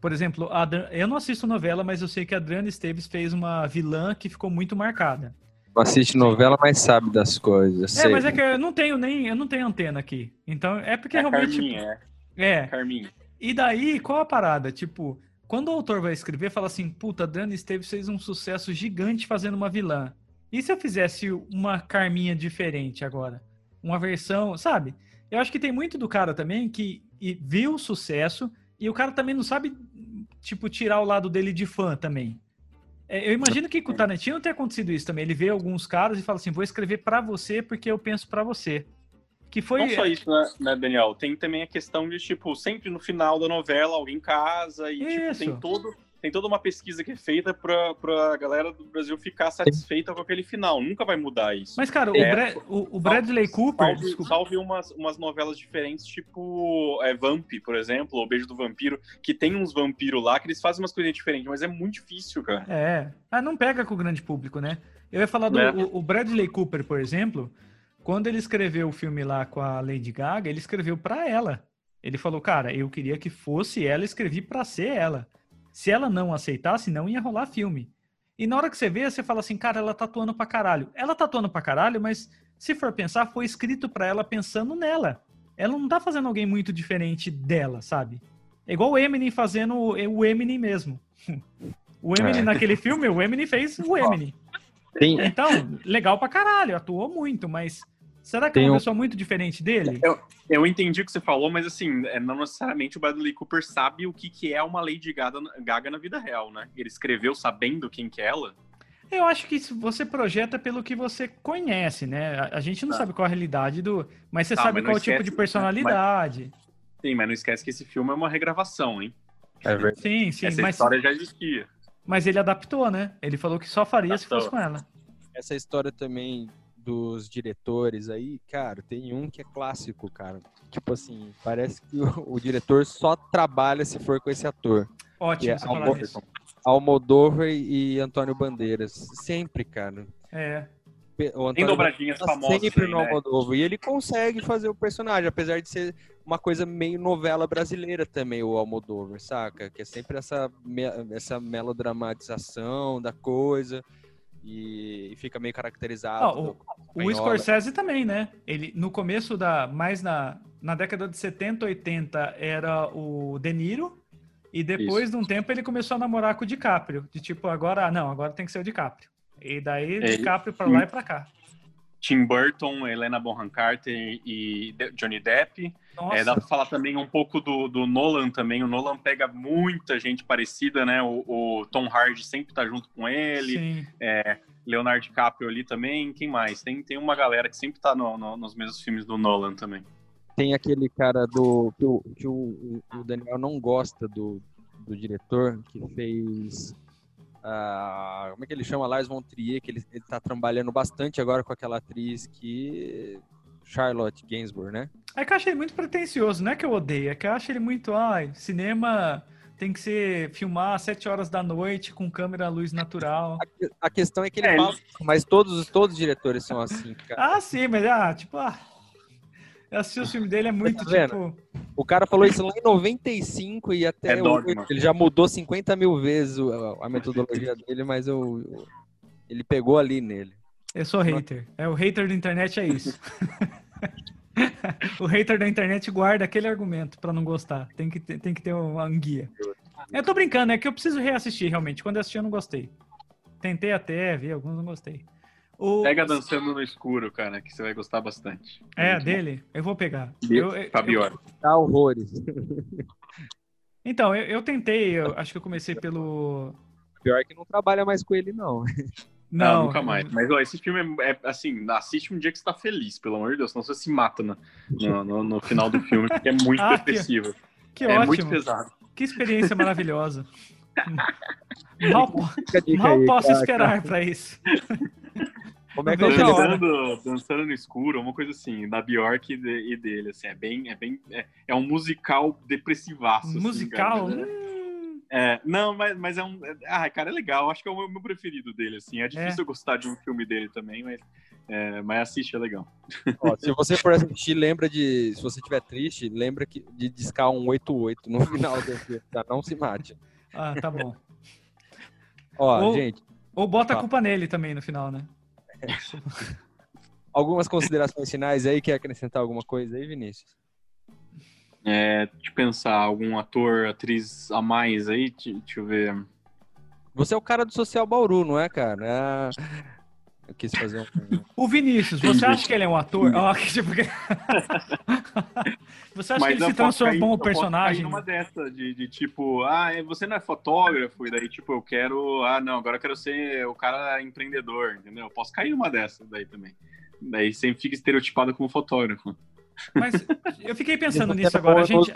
Por exemplo, eu não assisto novela, mas eu sei que a Adriana Esteves fez uma vilã que ficou muito marcada. Não assiste novela, mas sabe das coisas. É, sei. mas é que eu não tenho nem, eu não tenho antena aqui. Então é porque é realmente. Carminha, é. é. Carminha. E daí, qual a parada? Tipo, quando o autor vai escrever, fala assim: puta, Adriana Esteves fez um sucesso gigante fazendo uma vilã. E se eu fizesse uma Carminha diferente agora? Uma versão, sabe? Eu acho que tem muito do cara também que viu o sucesso e o cara também não sabe, tipo, tirar o lado dele de fã também. É, eu imagino que com o Tarantino tenha acontecido isso também. Ele vê alguns caras e fala assim: vou escrever para você porque eu penso para você. Que foi... Não só isso, né, né, Daniel? Tem também a questão de, tipo, sempre no final da novela alguém casa e tipo, tem todo tem toda uma pesquisa que é feita pra, pra galera do Brasil ficar satisfeita com aquele final. Nunca vai mudar isso. Mas, cara, é, o, Bra o, o, Bradley salve, Cooper. Salve, salve, umas, umas novelas diferentes, tipo é, Vamp, por exemplo, ou Beijo do Vampiro, que tem uns vampiros lá que eles fazem umas coisinhas diferentes, mas é muito difícil, cara. É. Ah, não pega com o grande público, né? Eu ia falar do é. o, o Bradley Cooper, por exemplo, quando ele escreveu o filme lá com a Lady Gaga, ele escreveu para ela. Ele falou, cara, eu queria que fosse ela, escrevi para ser ela. Se ela não aceitasse, não ia rolar filme. E na hora que você vê, você fala assim, cara, ela tá atuando pra caralho. Ela tá atuando pra caralho, mas se for pensar, foi escrito para ela pensando nela. Ela não tá fazendo alguém muito diferente dela, sabe? É igual o Eminem fazendo o Eminem mesmo. (laughs) O Eminem é. naquele filme, o Eminem fez o Eminem. Sim. Então, legal pra caralho, atuou muito, mas Será que é uma pessoa muito diferente dele? Eu, eu entendi o que você falou, mas assim, é, não necessariamente o Bradley Cooper sabe o que, que é uma Lady Gaga, Gaga na vida real, né? Ele escreveu sabendo quem que é ela. Eu acho que você projeta pelo que você conhece, né? A, a gente não tá. sabe qual a realidade do. Mas você tá, sabe mas qual o tipo de personalidade. Mas... Sim, mas não esquece que esse filme é uma regravação, hein? É verdade. Sim, sim. Essa mas... história já existia. Mas ele adaptou, né? Ele falou que só faria adaptou. se fosse com ela. Essa história também dos diretores aí, cara, tem um que é clássico, cara. Tipo assim, parece que o, (laughs) o diretor só trabalha se for com esse ator. Ótimo, é você Almo. Almodóvar e Antônio Bandeiras. Sempre, cara. É. O Tem dobradinhas tá famosas. Sempre aí, no né? Almodóvar. E ele consegue fazer o personagem, apesar de ser uma coisa meio novela brasileira também, o Almodóvar, saca? Que é sempre essa, essa melodramatização da coisa e, fica meio caracterizado. Ah, o, o Scorsese também, né? Ele no começo da mais na, na década de 70, 80 era o De Niro e depois Isso. de um tempo ele começou a namorar com o DiCaprio, de tipo agora, não, agora tem que ser o DiCaprio. E daí é, DiCaprio para lá e para cá. Tim Burton, Helena Bonham Carter e Johnny Depp. É, dá pra falar também um pouco do, do, Nolan também. O Nolan pega muita gente parecida, né? O, o Tom Hardy sempre tá junto com ele. É, Leonardo DiCaprio ali também. Quem mais? Tem, tem uma galera que sempre tá no, no, nos mesmos filmes do Nolan também. Tem aquele cara do. que o, que o, o Daniel não gosta do, do diretor, que fez Uh, como é que ele chama? Lars von Trier, que ele, ele tá trabalhando bastante agora com aquela atriz que... Charlotte Gainsbourg, né? É que eu acho ele muito pretencioso, não é que eu odeio, é que eu acho ele muito, ai, cinema tem que ser filmar às 7 horas da noite com câmera luz natural. A, a questão é que ele é, fala, mas todos, todos os diretores são assim, cara. Ah, sim, mas ah, tipo, ah, eu assisti o filme dele, é muito tá tipo. O cara falou isso lá em 95 e até é hoje, ele já mudou 50 mil vezes a metodologia (laughs) dele, mas eu, eu, ele pegou ali nele. Eu sou hater. É o hater da internet é isso. (laughs) o hater da internet guarda aquele argumento para não gostar. Tem que ter, tem que ter uma guia. Eu tô brincando, é que eu preciso reassistir realmente. Quando eu assisti eu não gostei. Tentei até ver, alguns não gostei. O... Pega Dançando no Escuro, cara, que você vai gostar bastante. É, Muito dele? Bom. Eu vou pegar. Eu, Fabior. Eu... Tá horrores. Então, eu, eu tentei, eu acho que eu comecei pelo. Pior que não trabalha mais com ele, não. Não, não nunca mais. Mas ó, esse filme é, é, assim, assiste um dia que você tá feliz, pelo amor de Deus, senão você se mata no, no, no, no final do filme, porque é muito (laughs) ah, depressivo. Que, que é ótimo. muito pesado. Que experiência maravilhosa. (laughs) mal, mal posso esperar para isso. Como é que é dançando, dançando no escuro, uma coisa assim, da Bjork e, dele, assim, é bem, é bem, é, é um musical depressivaço. Assim, musical? Assim, hum. é, não, mas, mas é um, é, ah, cara, é legal, acho que é o meu, meu preferido dele, assim, é difícil é. eu gostar de um filme dele também, mas, é, mas assiste, é legal. Ó, se você for assistir, lembra de, se você estiver triste, lembra que, de discar um 88 no final do filme, tá? Não se mate. Ah, tá bom. (laughs) Ó, ou, gente. Ou bota a culpa nele também no final, né? (laughs) Algumas considerações finais aí, quer acrescentar alguma coisa aí, Vinícius? É, de pensar, algum ator, atriz a mais aí, deixa eu ver. Você é o cara do Social Bauru, não é, cara? É... Eu quis fazer um. O Vinícius, você acha que ele é um ator? Oh, tipo... (laughs) você acha Mas que ele se transformou um personagem? Eu numa dessa, de, de, tipo, ah, você não é fotógrafo, e daí, tipo, eu quero. Ah, não, agora eu quero ser o cara empreendedor, entendeu? Eu posso cair numa dessas daí também. Daí sempre fica estereotipado como fotógrafo. Mas eu fiquei (laughs) pensando nisso agora. A gente,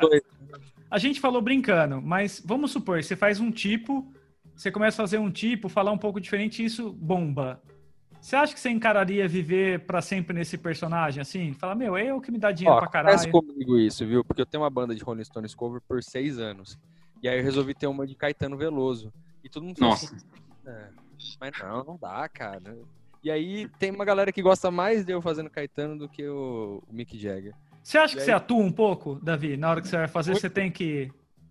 a gente falou brincando, mas vamos supor, você faz um tipo, você começa a fazer um tipo, falar um pouco diferente e isso bomba. Você acha que você encararia viver para sempre nesse personagem, assim? Fala, meu, é eu que me dá dinheiro Ó, pra caralho. Acontece comigo isso, viu? Porque eu tenho uma banda de Rolling Stones cover por seis anos. E aí eu resolvi ter uma de Caetano Veloso. E todo mundo Nossa. Assim, é, mas não, não dá, cara. E aí tem uma galera que gosta mais de eu fazendo Caetano do que o, Mick Jagger. Você acha e que aí... você atua um pouco, Davi? Na hora que você vai fazer, muito. você tem que...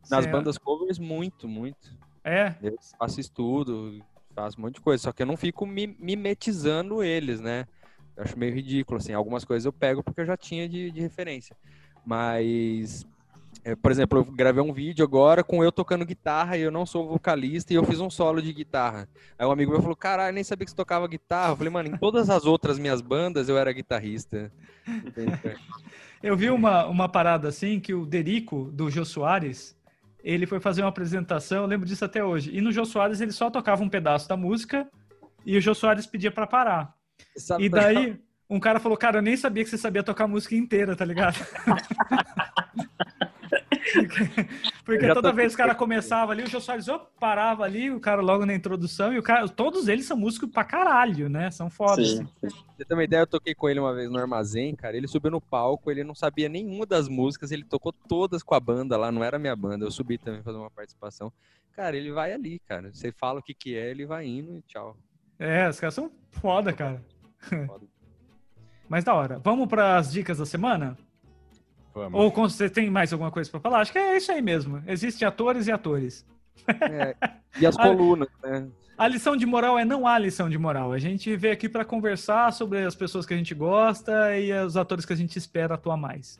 Nas você... bandas covers, muito, muito. É? Eu faço estudo, faço um monte de coisa, só que eu não fico mimetizando eles, né? Eu acho meio ridículo, assim, algumas coisas eu pego porque eu já tinha de, de referência. Mas, é, por exemplo, eu gravei um vídeo agora com eu tocando guitarra e eu não sou vocalista e eu fiz um solo de guitarra. Aí um amigo meu falou, caralho, nem sabia que você tocava guitarra. Eu falei, mano, em todas as outras minhas bandas eu era guitarrista. (laughs) eu vi uma, uma parada assim que o Derico, do Jô Soares, ele foi fazer uma apresentação, eu lembro disso até hoje. E no Jô Soares ele só tocava um pedaço da música e o Jô Soares pedia pra parar. E daí, um cara falou, cara, eu nem sabia que você sabia tocar a música inteira, tá ligado? (laughs) Porque toda vez que o cara começava ali, o Jô Soares parava ali, o cara logo na introdução, e o cara, todos eles são músicos pra caralho, né? São fodas. Sim. Você tem uma ideia, eu toquei com ele uma vez no armazém, cara. Ele subiu no palco, ele não sabia nenhuma das músicas, ele tocou todas com a banda lá, não era minha banda. Eu subi também fazer uma participação. Cara, ele vai ali, cara. Você fala o que, que é, ele vai indo e tchau. É, os caras são foda, cara. Foda. (laughs) Mas da hora. Vamos para as dicas da semana? Vamos. Ou você tem mais alguma coisa para falar? Acho que é isso aí mesmo. Existem atores e atores. É, e as (laughs) colunas, né? A lição de moral é não há lição de moral. A gente veio aqui para conversar sobre as pessoas que a gente gosta e os atores que a gente espera atuar mais.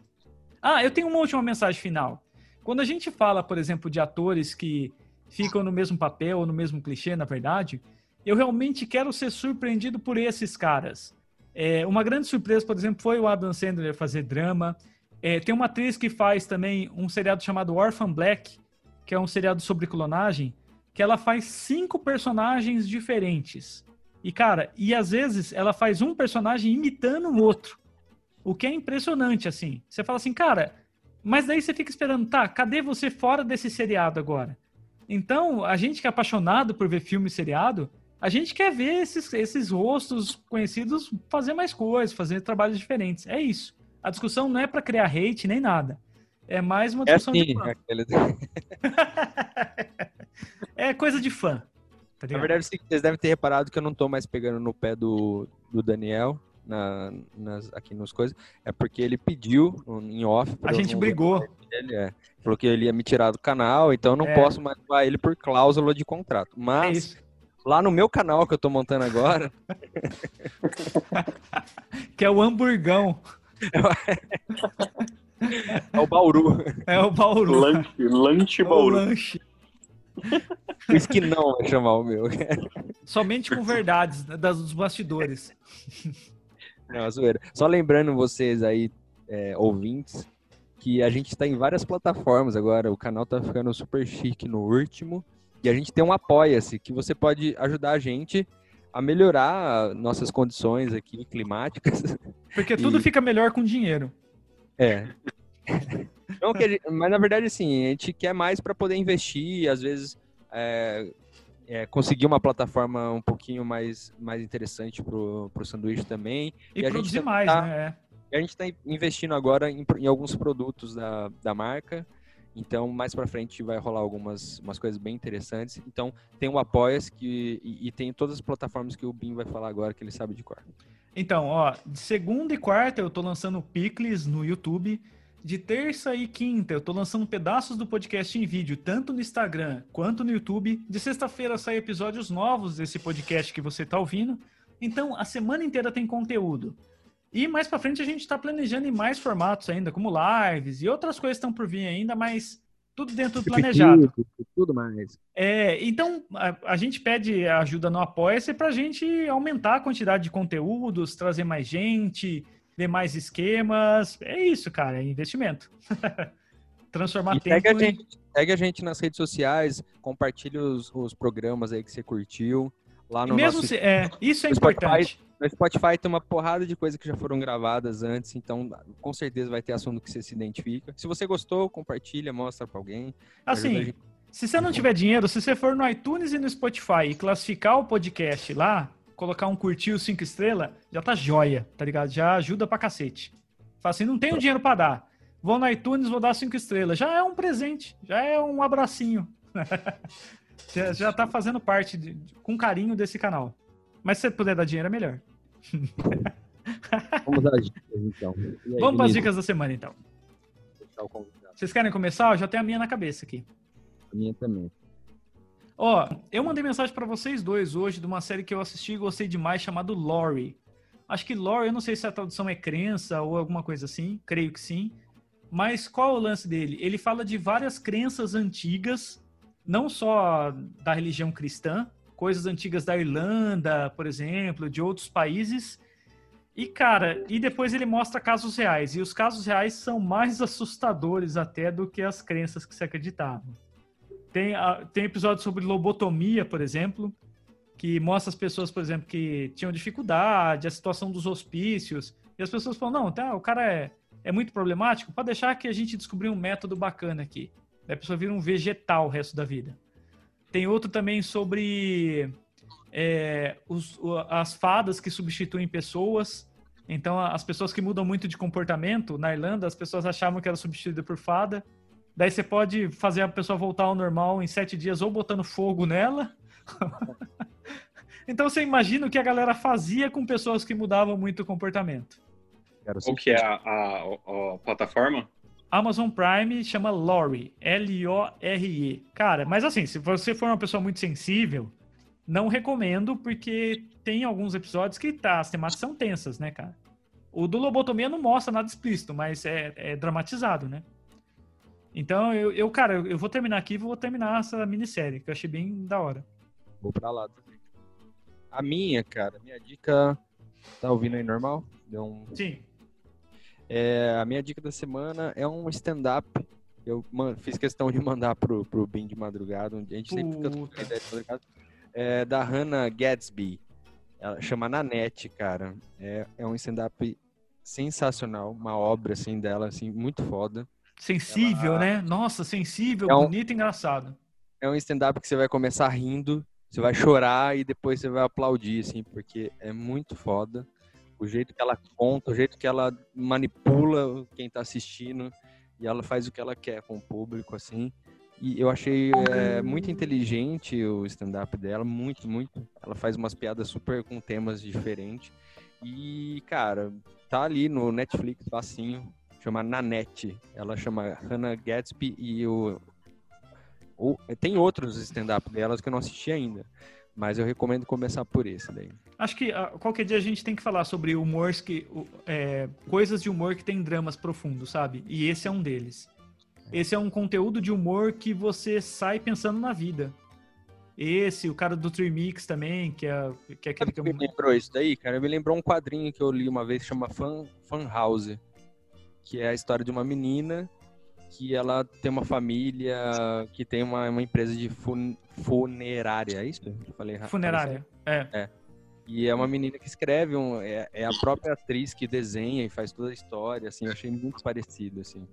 Ah, eu tenho uma última mensagem final. Quando a gente fala, por exemplo, de atores que ficam no mesmo papel ou no mesmo clichê, na verdade, eu realmente quero ser surpreendido por esses caras. É, uma grande surpresa, por exemplo, foi o Adam Sandler fazer drama. É, tem uma atriz que faz também um seriado chamado Orphan Black, que é um seriado sobre clonagem, que ela faz cinco personagens diferentes. E, cara, e às vezes ela faz um personagem imitando o outro. O que é impressionante, assim. Você fala assim, cara, mas daí você fica esperando, tá, cadê você fora desse seriado agora? Então, a gente que é apaixonado por ver filme e seriado, a gente quer ver esses, esses rostos conhecidos fazer mais coisas, fazer trabalhos diferentes. É isso. A discussão não é para criar hate nem nada. É mais uma é discussão é assim, de fã. Aquele... (laughs) é coisa de fã. Tá Na verdade, vocês devem ter reparado que eu não tô mais pegando no pé do, do Daniel na, nas, aqui nos coisas. É porque ele pediu em off. A gente brigou. Ele, é. Falou que ele ia me tirar do canal, então eu não é. posso mais levar ele por cláusula de contrato. Mas. É lá no meu canal que eu tô montando agora. (laughs) que é o hamburgão. (laughs) É o Bauru. É o Bauru. Lanche, lanche Bauru. O lanche. O esquinão vai chamar o meu. Somente com verdades das, dos bastidores. Não, zoeira. Só lembrando vocês aí, é, ouvintes, que a gente está em várias plataformas agora. O canal tá ficando super chique no último. E a gente tem um Apoia-se, que você pode ajudar a gente a melhorar nossas condições aqui climáticas. (laughs) Porque tudo e... fica melhor com dinheiro. É. (laughs) Não, gente, mas na verdade, assim, a gente quer mais para poder investir, às vezes é, é, conseguir uma plataforma um pouquinho mais, mais interessante pro, pro sanduíche também. E, e produzir tá, mais, né? A gente está investindo agora em, em alguns produtos da, da marca. Então, mais para frente vai rolar algumas umas coisas bem interessantes. Então, tem o Apoias que, e, e, tem todas as plataformas que o Bim vai falar agora que ele sabe de cor. Então, ó, de segunda e quarta eu tô lançando Picles no YouTube. De terça e quinta eu tô lançando pedaços do podcast em vídeo, tanto no Instagram quanto no YouTube. De sexta-feira saem episódios novos desse podcast que você tá ouvindo. Então, a semana inteira tem conteúdo. E mais para frente a gente está planejando em mais formatos ainda, como lives e outras coisas estão por vir ainda, mas tudo dentro do planejado. Tudo mais. É, então, a, a, gente pede ajuda no Apoia-se para a gente aumentar a quantidade de conteúdos, trazer mais gente, ver mais esquemas. É isso, cara, é investimento. (laughs) Transformar e tempo segue a, gente, segue a gente nas redes sociais, compartilhe os, os programas aí que você curtiu. Lá no mesmo nosso... se, é, isso é importante. Spotify, no Spotify tem uma porrada de coisas que já foram gravadas antes, então com certeza vai ter assunto que você se identifica. Se você gostou, compartilha, mostra para alguém. Assim, se você não tiver dinheiro, se você for no iTunes e no Spotify e classificar o podcast lá, colocar um curtir cinco estrelas, já tá joia, tá ligado? Já ajuda pra cacete. Fala assim, não tenho dinheiro para dar. Vou no iTunes, vou dar cinco estrelas. Já é um presente, já é um abracinho. (laughs) já, já tá fazendo parte de, com carinho desse canal. Mas se você puder dar dinheiro, é melhor. (laughs) Vamos às dicas, então. Aí, Vamos para as dicas da semana, então. Vocês querem começar? Eu já tenho a minha na cabeça aqui. A minha também. Ó, eu mandei mensagem para vocês dois hoje de uma série que eu assisti e gostei demais, chamado Lori. Acho que Lori, eu não sei se a tradução é crença ou alguma coisa assim, creio que sim. Mas qual é o lance dele? Ele fala de várias crenças antigas, não só da religião cristã, coisas antigas da Irlanda, por exemplo, de outros países. E, cara, e depois ele mostra casos reais. E os casos reais são mais (laughs) assustadores até do que as crenças que se acreditavam. Tem, tem episódio sobre lobotomia, por exemplo, que mostra as pessoas, por exemplo, que tinham dificuldade, a situação dos hospícios, e as pessoas falam, não, tá, o cara é, é muito problemático, pode deixar que a gente descobriu um método bacana aqui. Daí a pessoa vira um vegetal o resto da vida. Tem outro também sobre é, os, as fadas que substituem pessoas. Então, as pessoas que mudam muito de comportamento, na Irlanda, as pessoas achavam que era substituída por fada. Daí você pode fazer a pessoa voltar ao normal em sete dias ou botando fogo nela. (laughs) então você imagina o que a galera fazia com pessoas que mudavam muito o comportamento. O que é a, a, a, plataforma? Amazon Prime chama Lori, L-O-R-E. Cara, mas assim, se você for uma pessoa muito sensível, não recomendo, porque tem alguns episódios que tá, as temáticas são tensas, né, cara? O do Lobotomia não mostra nada explícito, mas é, é dramatizado, né? Então, eu, eu, cara, eu vou terminar aqui e vou terminar essa minissérie, que eu achei bem da hora. Vou pra lá também. A minha, cara, minha dica. Tá ouvindo aí normal? Deu um... Sim. É, a minha dica da sempre é um stand-up. Eu man, fiz questão de mandar pro, pro Bem de Madrugada. A gente sempre fica com ideia de madrugada. É, da Hannah Gadsby. Ela chama Nanette, cara. É, é um stand-up sensacional. Uma obra, assim, dela, assim, muito foda. Sensível, ela... né? Nossa, sensível, é um... bonito e engraçado. É um stand-up que você vai começar rindo, você vai chorar e depois você vai aplaudir, assim, porque é muito foda. O jeito que ela conta, o jeito que ela manipula quem tá assistindo e ela faz o que ela quer com o público, assim. E eu achei é, muito inteligente o stand-up dela, muito, muito. Ela faz umas piadas super com temas diferentes. E, cara, tá ali no Netflix, facinho. Chama Nanette. Ela chama Hannah Gatsby e o. o tem outros stand-up delas que eu não assisti ainda. Mas eu recomendo começar por esse daí. Acho que uh, qualquer dia a gente tem que falar sobre humores que. É, coisas de humor que tem dramas profundos, sabe? E esse é um deles. Esse é um conteúdo de humor que você sai pensando na vida. Esse, o cara do Trimix também, que é, que é aquele que eu... me lembrou isso daí, cara? Me lembrou um quadrinho que eu li uma vez que chama Fun, Fun House, que é a história de uma menina que ela tem uma família que tem uma, uma empresa de fun, funerária, é isso? Eu falei Funerária, é. é. E é uma menina que escreve, um, é, é, a própria atriz que desenha e faz toda a história, assim, eu achei muito parecido, assim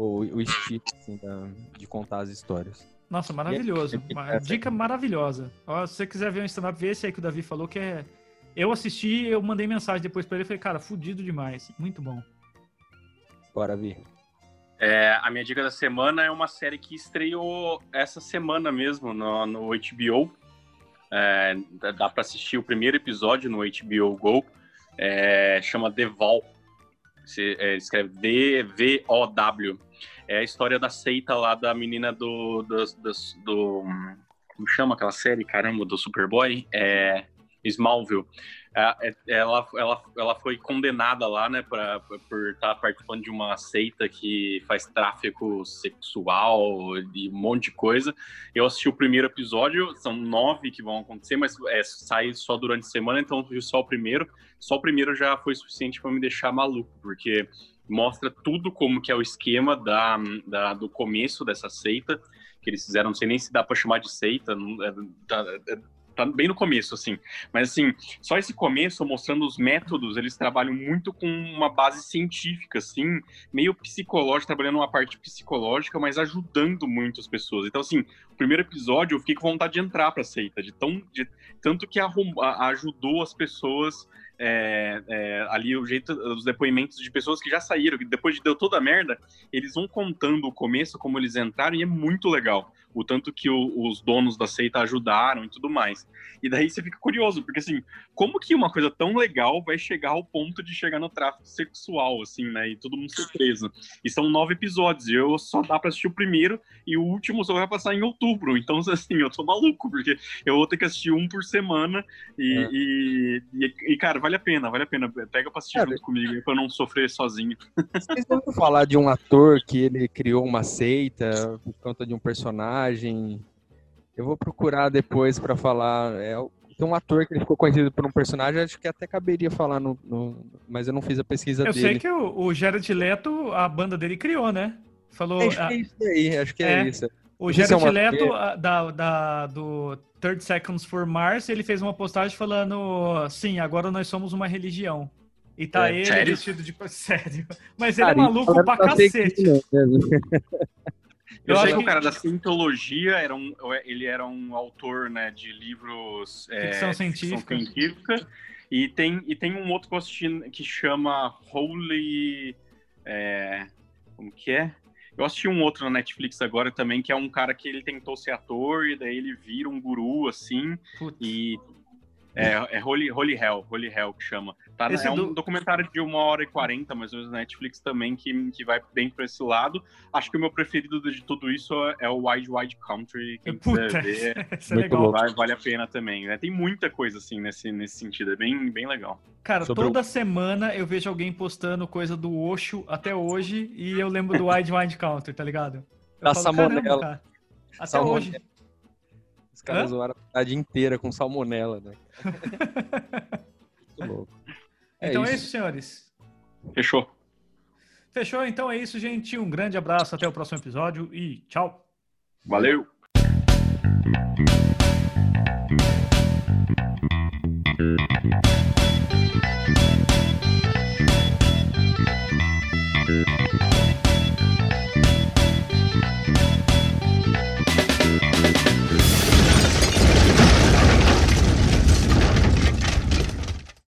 o, o estilo assim, da, de contar as histórias. Nossa, maravilhoso. Uma dica maravilhosa. Ó, se você quiser ver um stand-up, vê esse aí que o Davi falou, que é. Eu assisti, eu mandei mensagem depois pra ele e falei, cara, fudido demais. Muito bom. Bora, Vi. É, a minha dica da semana é uma série que estreou essa semana mesmo no, no HBO. É, dá para assistir o primeiro episódio no HBO Go. É, chama The Val. Se é, escreve D-V-O-W. É a história da seita lá da menina do. do, do, do como chama aquela série, caramba, do Superboy? É. Smallville. É, é, ela, ela, ela foi condenada lá, né, pra, por estar tá participando de uma seita que faz tráfico sexual e um monte de coisa. Eu assisti o primeiro episódio, são nove que vão acontecer, mas é, sai só durante a semana, então vi só o primeiro. Só o primeiro já foi suficiente para me deixar maluco, porque mostra tudo como que é o esquema da, da, do começo dessa seita que eles fizeram, não sei nem se dá para chamar de seita, não, é, é, tá bem no começo, assim. Mas, assim, só esse começo, mostrando os métodos, eles trabalham muito com uma base científica, assim, meio psicológica, trabalhando uma parte psicológica, mas ajudando muito as pessoas. Então, assim, o primeiro episódio eu fiquei com vontade de entrar pra seita, de tão, de, tanto que arrum, a, ajudou as pessoas é, é, ali o jeito, os depoimentos de pessoas que já saíram, que depois de deu toda a merda, eles vão contando o começo, como eles entraram, e é muito legal. O tanto que o, os donos da seita ajudaram e tudo mais. E daí você fica curioso, porque assim, como que uma coisa tão legal vai chegar ao ponto de chegar no tráfico sexual, assim, né? E todo mundo ser preso. E são nove episódios, e eu só dá pra assistir o primeiro, e o último só vai passar em outubro. Então, (laughs) assim, eu tô maluco, porque eu vou ter que assistir um por semana, e, é. e, e, e, cara, vale a pena, vale a pena. Pega pra assistir Cara, junto comigo, pra não sofrer sozinho. (laughs) Vocês vão falar de um ator que ele criou uma seita por conta de um personagem? Eu vou procurar depois para falar. É, tem um ator que ele ficou conhecido por um personagem, acho que até caberia falar no. no mas eu não fiz a pesquisa eu dele. Eu sei que o, o Jared Leto, a banda dele criou, né? Falou. Acho que é isso aí, acho que é, é isso. O Jared é Leto, da, da, do 30 Seconds for Mars, ele fez uma postagem falando: sim, agora nós somos uma religião. E tá é, ele sério? vestido de. (laughs) Sério. Mas ele é Cara, é maluco pra cacete. (laughs) Eu, eu sei que o cara da cientologia era um, ele era um autor né, de livros. Ficção é, científica. Ficção científica. E tem, e tem um outro que eu assisti que chama Holy. É, como que é? Eu assisti um outro na Netflix agora também, que é um cara que ele tentou ser ator e daí ele vira um guru, assim. Putz. E é, é Holy, Holy Hell, Holy Hell que chama. Tá, é um do... documentário de uma hora e quarenta, mais ou menos, na Netflix também, que, que vai bem para esse lado. Acho que o meu preferido de tudo isso é o Wide Wide Country. Quem Puta, quiser ver, (laughs) é legal. Vale, vale, a pena também. Né? Tem muita coisa assim nesse, nesse sentido, é bem, bem legal. Cara, Sobre toda o... semana eu vejo alguém postando coisa do Osho até hoje e eu lembro do Wide Wide Country, tá ligado? Eu da Salmonella. Até Salmonella. hoje. Os caras Hã? zoaram a cidade inteira com salmonela, né? (laughs) Muito louco. É então isso. é isso, senhores. Fechou. Fechou, então é isso, gente. Um grande abraço, até o próximo episódio e tchau. Valeu.